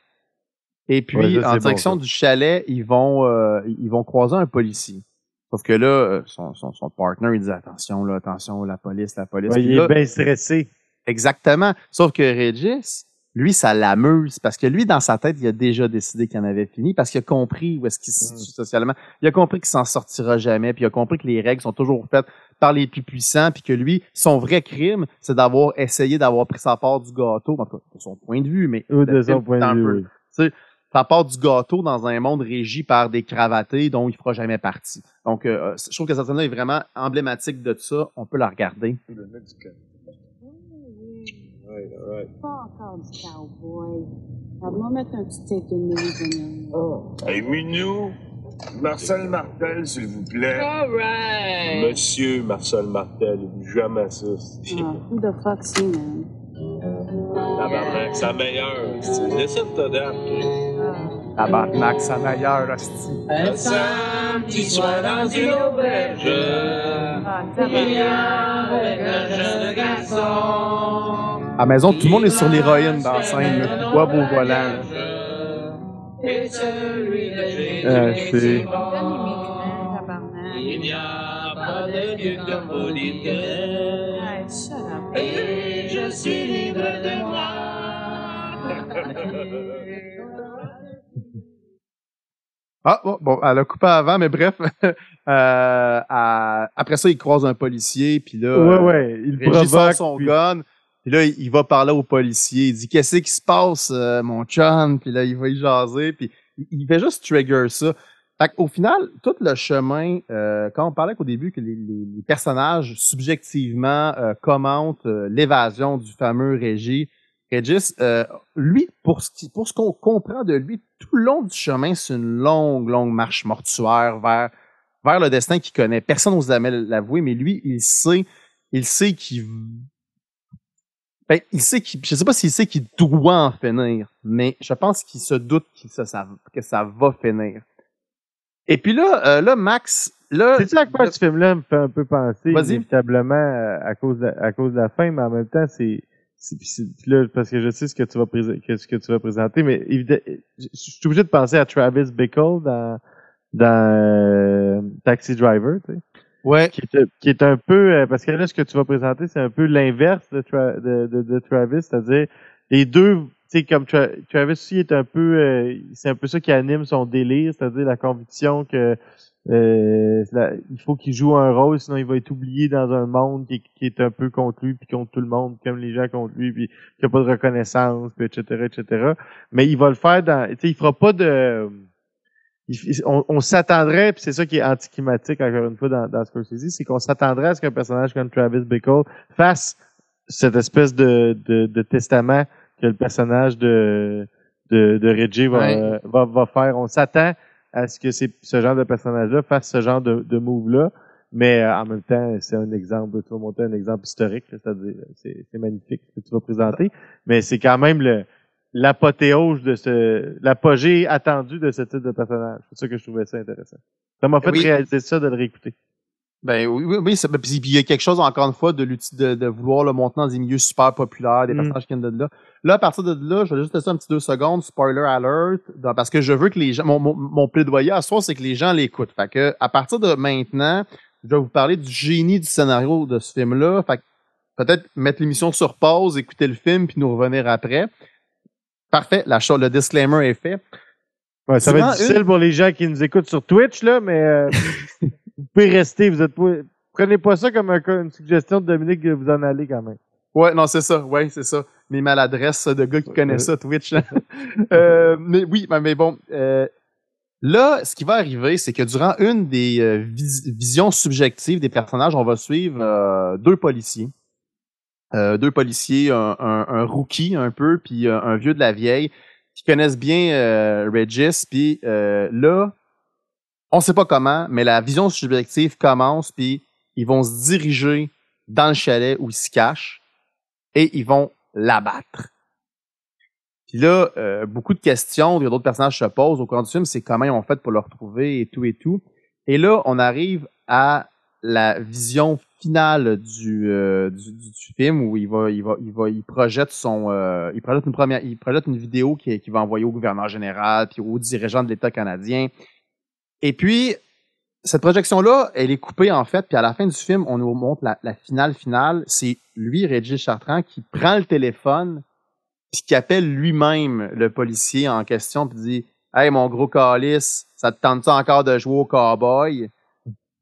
Et puis, Ouais, ça, en direction bon, du chalet, ils vont euh, ils vont croiser un policier. Sauf que là, euh, son, son, son partner, il dit attention, là, attention, la police, la police. Ouais, il là- est bien stressé. Exactement. Sauf que Regis, lui, ça l'amuse parce que lui, dans sa tête, il a déjà décidé qu'il en avait fini parce qu'il a compris où est-ce qu'il se situe socialement. Il a compris qu'il s'en sortira jamais, puis il a compris que les règles sont toujours faites par les plus puissants, puis que lui, son vrai crime, c'est d'avoir essayé d'avoir pris sa part du gâteau, en tout cas, de son point de vue, mais de son point de vue, sa part du gâteau dans un monde régi par des cravatés dont il fera jamais partie. Donc, euh, je trouve que cette scène-là est vraiment emblématique de ça. On peut la regarder. Pas encore du cowboy. Alors, moi, mettre un petit de. Oh. Hey, Minou, Marcel Martel, s'il vous plaît. Alright. Monsieur Marcel Martel, jamais ça. Ah, who the fuck, see, man? Tabarnak, la meilleure. c'est- Laissez le todap. Tabarnak, sa meilleure, hostie. Un samedi soir dans une auberge. Il y avait un jeune garçon. À la maison, tout le monde est sur l'héroïne dans la scène. là. Bois beau volant. Et celui de Jésus Euh. Il n'y a pas de Dieu comme vous dites. Et je suis libre de moi. Ah, bon, bon, elle a coupé avant, mais bref. euh, à- après ça, il croise un policier, puis là, Ouais, euh, ouais, il provoque, son puis- gun, puis là, il, il va parler au policier. Il dit, qu'est-ce qui se passe, euh, mon chum? Puis là, il va y jaser, puis il, il fait juste trigger ça. Fait au final, tout le chemin, euh, quand on parlait qu'au début que les, les- personnages subjectivement euh, commentent euh, l'évasion du fameux Régis, Régis, euh, lui, pour ce, qui- pour ce qu'on comprend de lui, tout le long du chemin, c'est une longue, longue marche mortuaire vers, vers le destin qu'il connaît. Personne n'ose jamais l'avouer, mais lui, il sait, il sait qu'il, ben, il sait qu'il, je sais pas s'il sait qu'il doit en finir, mais je pense qu'il se doute ça- que ça va finir. Et puis là, euh, là, Max, là. C'est ça à quoi ce film-là me fait un peu penser, inévitablement, euh, à cause, de, à cause de la fin, mais en même temps, c'est. là, parce que je sais ce que tu vas, que- ce que tu vas présenter, mais évidemment, je suis obligé de penser à Travis Bickle dans, dans euh, Taxi Driver, tu sais. Ouais. Qui est, qui est un peu, euh, parce que là, ce que tu vas présenter, c'est un peu l'inverse de, Tra- de, de, de Travis, c'est-à-dire les deux, sais, comme Tra- Travis aussi est un peu, euh, c'est un peu ça qui anime son délire, c'est-à-dire la conviction que euh, il faut qu'il joue un rôle, sinon il va être oublié dans un monde qui, est un peu contre lui, puis contre tout le monde, comme les gens contre lui, puis qui a pas de reconnaissance, puis etc., etc. Mais il va le faire dans, tu sais, il fera pas de, on s'attendrait, puis c'est ça qui est anticlimatique encore une fois dans, dans Scorsese, c'est qu'on s'attendrait à ce qu'un personnage comme Travis Bickle fasse cette espèce de, de, de testament que le personnage de, de, de Reggie va, Ouais. va, va faire. On s'attend à ce que ce genre de personnage-là fasse ce genre de, de move-là, mais euh, en même temps, c'est un exemple, tu vas monter un exemple historique, c'est-à-dire c'est c'est magnifique ce que tu vas présenter, mais c'est quand même le l'apothéose de ce l'apogée attendue de ce type de personnage. C'est ça que je trouvais ça intéressant. Ça m'a fait Oui. réaliser ça de le réécouter. Ben oui, oui, oui. Puis il y a quelque chose, encore une fois, de, de, de vouloir le monter dans des milieux super populaires, des Mm. personnages qui viennent de là. Là, à partir de là, je vais juste laisser un petit deux secondes, spoiler alert, dans- parce que je veux que les gens, mon, mon, mon plaidoyer à soi, c'est que les gens l'écoutent. Fait que, à partir de maintenant, je vais vous parler du génie du scénario de ce film-là. Fait que, peut-être mettre l'émission sur pause, écouter le film, puis nous revenir après. Parfait, la chose, le disclaimer est fait. Ouais, ça va être difficile une- pour les gens qui nous écoutent sur Twitch, là, mais euh, vous pouvez rester. Vous êtes pas, prenez pas ça comme un- une suggestion de Dominique que vous en allez quand même. Ouais, non, c'est ça. Ouais, c'est ça. Mes maladresses de gars qui connaissent ça, Twitch. Euh, mais oui, mais, mais bon. euh, là, ce qui va arriver, c'est que durant une des euh, vis- visions subjectives des personnages, on va suivre euh, deux policiers. Euh, deux policiers, un, un, un rookie un peu, puis un vieux de la vieille, qui connaissent bien euh, Regis. Puis euh, là, on sait pas comment, mais la vision subjective commence, puis ils vont se diriger dans le chalet où ils se cachent et ils vont l'abattre. Puis là, euh, beaucoup de questions que d'autres personnages se posent au cours du film, c'est comment ils ont fait pour le retrouver et tout et tout. Et là, on arrive à la vision finale du, euh, du, du- film où il va, il va, il va, il projette son, euh, il projette une première, il projette une vidéo qui, qui va envoyer au gouverneur général puis aux dirigeants de l'État canadien. Et puis, cette projection-là, elle est coupée en fait, puis à la fin du film, on nous montre la, finale finale. C'est lui, Régis Chartrand, qui prend le téléphone, puis qui appelle lui-même le policier en question, puis dit Hey, mon gros calice, ça te tente encore de jouer au cowboy?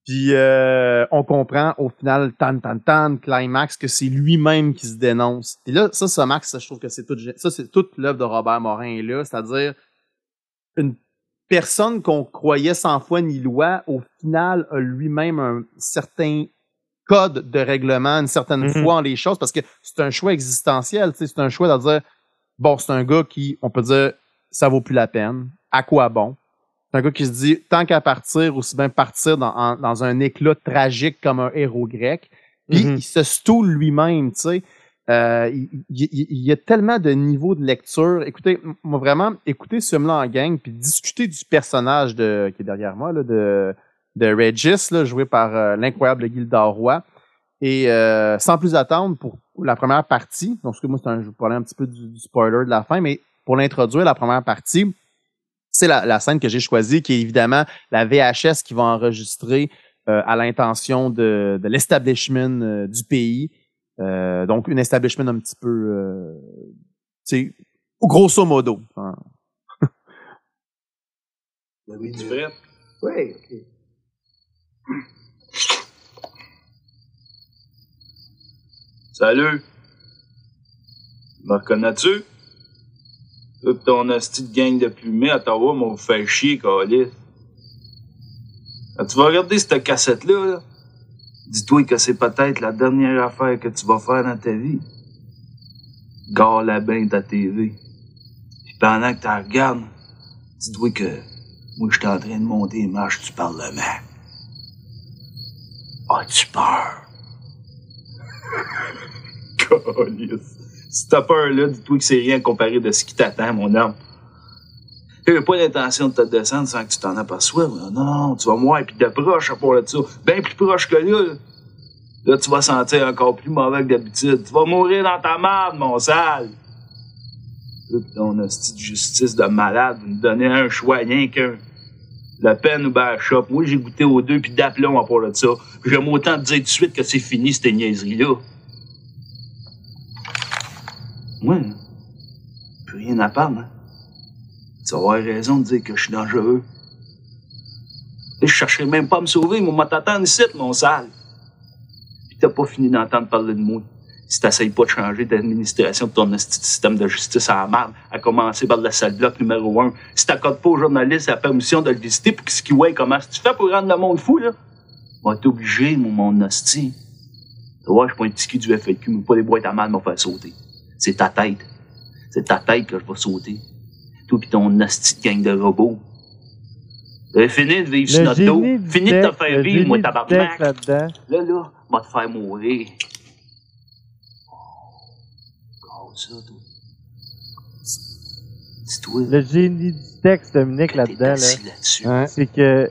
Puis euh, on comprend au final, tan tan tan, climax, que c'est lui-même qui se dénonce. Et là, ça, ça, Max, ça, je trouve que c'est tout, gé- ça, c'est toute l'œuvre de Robert Morin là, c'est-à-dire une personne qu'on croyait sans foi ni loi, au final, a lui-même un certain code de règlement, une certaine Mhm. foi en les choses, parce que c'est un choix existentiel, c'est un choix de dire, bon, c'est un gars qui, on peut dire, ça vaut plus la peine, à quoi bon? C'est un gars qui se dit, tant qu'à partir, aussi bien partir dans, en- dans un éclat tragique comme un héros grec. Puis Mhm. il se stoule lui-même, tu sais. Euh, il, il y a tellement de niveaux de lecture. Écoutez, moi vraiment, écoutez ce film-là en gang, puis discuter du personnage de, qui est derrière moi, là, de, de Regis, là, joué par euh, l'incroyable Gildor Roy. Et euh, sans plus attendre, pour la première partie, donc moi, c'est un, je vous parlais un petit peu du, spoiler de la fin, mais pour l'introduire, la première partie, c'est la, la scène que j'ai choisie, qui est évidemment la VHS qui va enregistrer euh, à l'intention de, de l'establishment du pays. Euh, donc, une establishment un petit peu, euh, tu sais, grosso modo. hein. Oui, tu prêt? Oui, ok. Salut. Me reconnais-tu? Toute ton hostie de gang de plumés à Ottawa m'a fait chier, câlisse. Quand tu vas regarder cette cassette-là, là, dis-toi que c'est peut-être la dernière affaire que tu vas faire dans ta vie. Gare la bain ta TV. Puis pendant que tu regardes, dis-toi que moi, je suis en train de monter les marches du Parlement. As-tu peur? Si t'as peur là, dis-toi que c'est rien comparé de ce qui t'attend, mon homme. J'ai pas l'intention de te descendre sans que tu t'en aperçoives. Non, non, tu vas mourir, puis de proche à part de ça. Bien plus proche que là, là. Tu vas sentir encore plus mauvais que d'habitude. Tu vas mourir dans ta marde, mon sale. Là, pis ton hostie de justice de malade, vous me donnez un choix, rien qu'un. Le peine ou ben la shop. Moi, j'ai goûté aux deux, puis d'aplomb à part de ça. J'aime autant te dire tout de suite que c'est fini, cette niaiserie-là. Ouais, plus rien à perdre, hein. Tu vas raison de dire que je suis dangereux. Et je chercherai même pas à me sauver, moi, t'attendre ici, mon sale. Puis t'as pas fini d'entendre parler de moi. Si t'essayes pas de changer d'administration de ton système de justice à la merde, à commencer par le sale bloc numéro un, si t'accordes pas aux journalistes la permission de le visiter pour qu'ils voient comment tu fais pour rendre le monde fou, là, va t'obliger, mon, mon hostie. Tu vois, je suis pas un petit du FLQ, mais pas des boîtes à mal me faire sauter. C'est ta tête. C'est ta tête que je vais sauter. Toi pis ton de gang de robots. T'avais fini de vivre sur Le notre dos. génie du Fini de te texte, faire vivre, moi, tabarnak. là-dedans. Là, là, va te faire mourir. Oh, ça, toi. Le génie du texte, Dominique, là-dedans, là, c'est que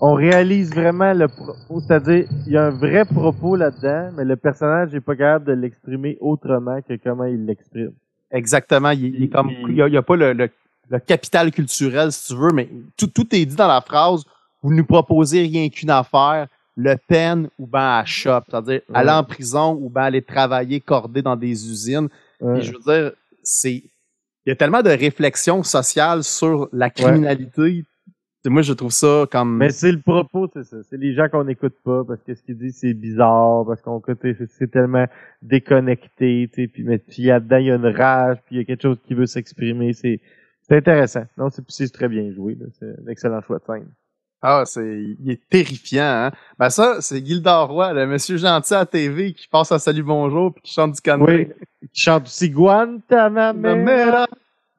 on réalise vraiment le propos. C'est-à-dire, il y a un vrai propos là-dedans, mais le personnage n'est pas capable de l'exprimer autrement que comment il l'exprime. Exactement. Il, il est comme, il y a, il y a pas le, le- le capital culturel, si tu veux, mais tout, tout est dit dans la phrase. Vous nous proposez rien qu'une affaire, le peine ou ben à shop, c'est-à-dire aller en prison ou ben aller travailler cordé dans des usines. Ouais. Et je veux dire, c'est, il y a tellement de réflexions sociales sur la criminalité. Moi, je trouve ça comme. Mais c'est le propos, c'est ça. C'est les gens qu'on n'écoute pas parce que ce qu'ils disent c'est bizarre, parce qu'on c'est- tellement déconnecté, tu sais, puis mais puis là-dedans il y a une rage, puis il y a quelque chose qui veut s'exprimer, c'est c'est intéressant. Non, c'est c'est très bien joué, c'est un excellent choix de scène. Ah, c'est, il est terrifiant, hein. Ben ça, c'est Gildor Roy, le monsieur gentil à TV qui passe à Salut Bonjour puis qui chante du country. Oui, qui chante aussi Guantanamera.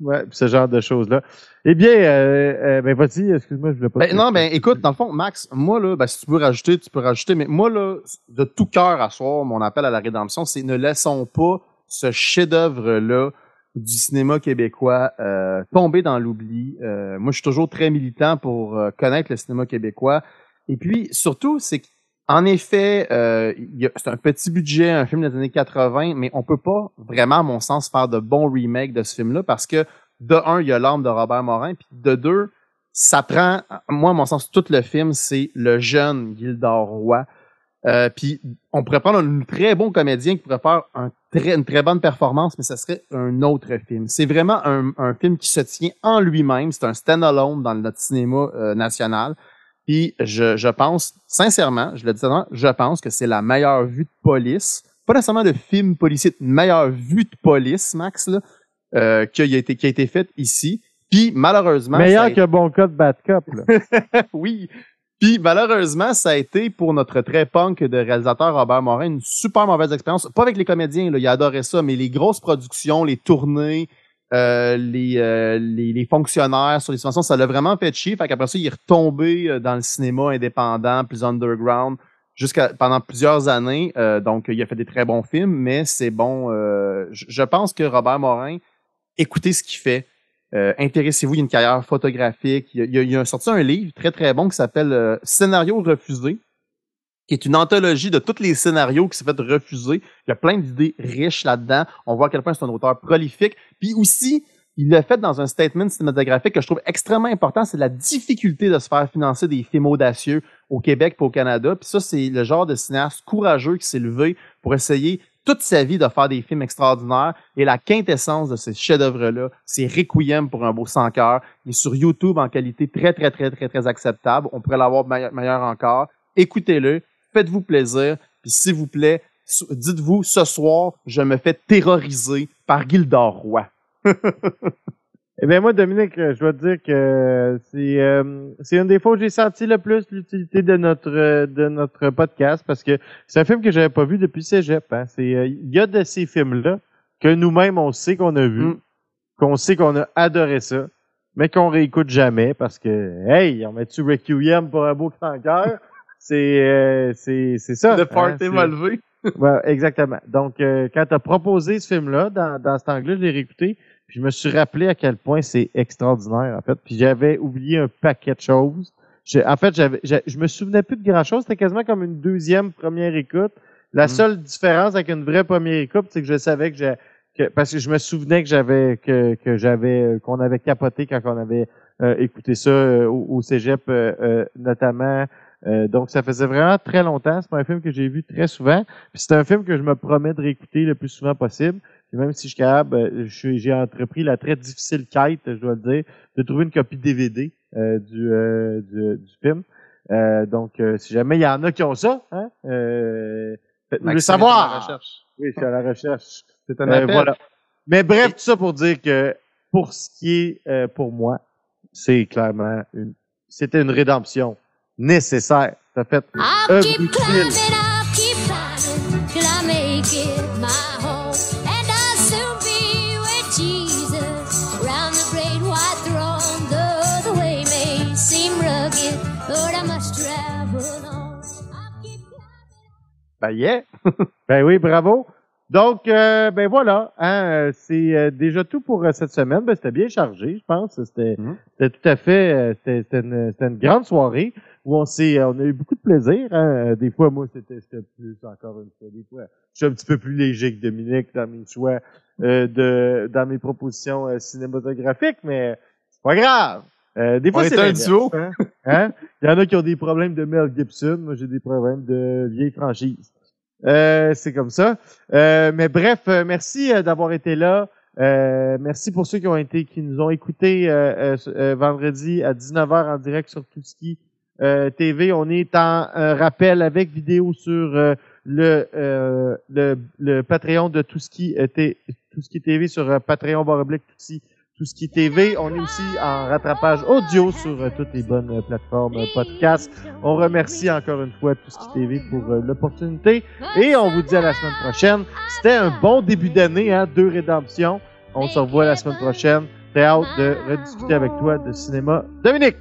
Ouais, ce genre de choses-là. Eh bien, euh, euh, ben vas-y, excuse-moi, je voulais pas. Ben, non, ben écoute, dans le fond, Max, moi là, ben, si tu peux rajouter, tu peux rajouter, mais moi là, de tout cœur à soir, mon appel à la rédemption, c'est ne laissons pas ce chef-d'œuvre-là du cinéma québécois euh, tomber dans l'oubli. Euh, moi, je suis toujours très militant pour connaître le cinéma québécois. Et puis, surtout, c'est qu'en effet, euh, c'est un petit budget, un film des années 80, mais on peut pas vraiment, à mon sens, faire de bons remakes de ce film-là parce que, de un, il y a l'âme de Robert Morin, puis de deux, ça prend, moi, à mon sens, tout le film, c'est le jeune Gildor Roy. Euh, puis on pourrait prendre un très bon comédien qui pourrait faire une très bonne performance, mais ça serait un autre film. C'est vraiment un, un film qui se tient en lui-même. C'est un stand-alone dans notre cinéma euh, national. Puis je, je pense, sincèrement, je le dis sincèrement, je pense que c'est la meilleure vue de police. Pas nécessairement de film policier, une meilleure vue de police, Max, là, euh, qui, a été, qui a été faite ici. Puis malheureusement... Meilleur que Bon Cop, Bad Cop, là. oui. Puis malheureusement, ça a été pour notre très punk de réalisateur Robert Morin une super mauvaise expérience. Pas avec les comédiens, là, il adorait ça, mais les grosses productions, les tournées, euh, les, euh, les, les fonctionnaires sur les subventions, ça l'a vraiment fait chier. Fait qu'après ça, il est retombé euh, dans le cinéma indépendant, plus underground, jusqu'à pendant plusieurs années. Donc, il a fait des très bons films, mais c'est bon. je pense que Robert Morin, écoutez ce qu'il fait. Intéressez-vous, il y a une carrière photographique. Il il a- sorti un livre très très bon qui s'appelle Scénario refusé, qui est une anthologie de tous les scénarios qui s'est fait refuser. Il y a plein d'idées riches là-dedans. On voit à quel point c'est un auteur prolifique. Puis aussi, il l'a fait dans un statement cinématographique que je trouve extrêmement important, c'est la difficulté de se faire financer des films audacieux au Québec et au Canada. Puis ça, c'est le genre de cinéaste courageux qui s'est levé pour essayer toute sa vie de faire des films extraordinaires. Et la quintessence de ces chefs-d'œuvre-là, c'est Requiem pour un beau sans cœur. Il est sur YouTube en qualité très, très, très, très, très acceptable. On pourrait l'avoir meilleur, meilleur encore. Écoutez-le, faites-vous plaisir, puis s'il vous plaît, dites-vous, ce soir, je me fais terroriser par Gildor Roy. Eh bien, moi, Dominique, je dois te dire que c'est euh, c'est une des fois où j'ai senti le plus l'utilité de notre euh, de notre podcast parce que c'est un film que j'avais pas vu depuis Cégep. Hein. C'est euh, il y a de ces films-là que nous-mêmes on sait qu'on a vu, Mm. qu'on sait qu'on a adoré ça, mais qu'on réécoute jamais parce que hey, on met-tu Requiem pour un beau grand cœur? C'est euh, c'est c'est ça. Le hein, party c'est- m'a levé. Ouais, exactement. Donc, euh, quand tu as proposé ce film-là, dans, dans cet angle-là, je l'ai réécouté, puis je me suis rappelé à quel point c'est extraordinaire, en fait. Puis j'avais oublié un paquet de choses. Je- en fait, j'avais, j'a- je me souvenais plus de grand-chose. C'était quasiment comme une deuxième première écoute. La Mm. seule différence avec une vraie première écoute, c'est que je savais que j'ai... Que, parce que je me souvenais que j'avais que, que j'avais euh, qu'on avait capoté quand on avait euh, écouté ça euh, au, au cégep notamment Euh, donc ça faisait vraiment très longtemps c'est pas un film que j'ai vu très souvent puis c'est un film que je me promets de réécouter le plus souvent possible. Puis même si je suis capable, euh, j'ai entrepris la très difficile quête, je dois le dire, de trouver une copie DVD euh, du, euh, du, du film. Euh, donc, euh, si jamais il y en a qui ont ça, hein, euh, faites-nous le Maxime est à la savoir. recherche. Oui, je suis à la recherche. C'est un appel. voilà. Mais bref, tout ça pour dire que pour ce qui est euh, pour moi, c'est clairement une, c'était une rédemption nécessaire. Ça fait on. Ben yeah! ben oui, bravo. Donc, euh, ben voilà, hein, euh, c'est euh, déjà tout pour euh, cette semaine. Ben, c'était bien chargé, je pense. C'était c'était tout à fait, c'était une, une grande soirée où on s'est, on a eu beaucoup de plaisir. Hein. Des fois, moi, c'était plus, encore une fois, des fois, je suis un petit peu plus léger que Dominique dans mes choix euh, de, dans mes propositions euh, cinématographiques, mais c'est pas grave. Euh, des fois, est c'est un duo. Hein? Hein? Il y en a qui ont des problèmes de Mel Gibson. Moi, j'ai des problèmes de vieille franchise. Euh, c'est comme ça. Euh, mais bref, euh, merci euh, d'avoir été là. Euh, merci pour ceux qui ont été, qui nous ont écoutés vendredi à 19h en direct sur Tout Ski euh, TV. On est en rappel avec vidéo sur le, le le Patreon de Tout Ski euh, T- Tout Ski TV sur Patreon oblique Tout ce qui est TV. On est aussi en rattrapage audio sur euh, toutes les bonnes euh, plateformes euh, podcast. On remercie encore une fois tout ce qui est TV pour euh, l'opportunité. Et on vous dit à la semaine prochaine. C'était un bon début d'année, hein, deux rédemptions. On se revoit la semaine prochaine. Très hâte de rediscuter avec toi de cinéma. Dominique!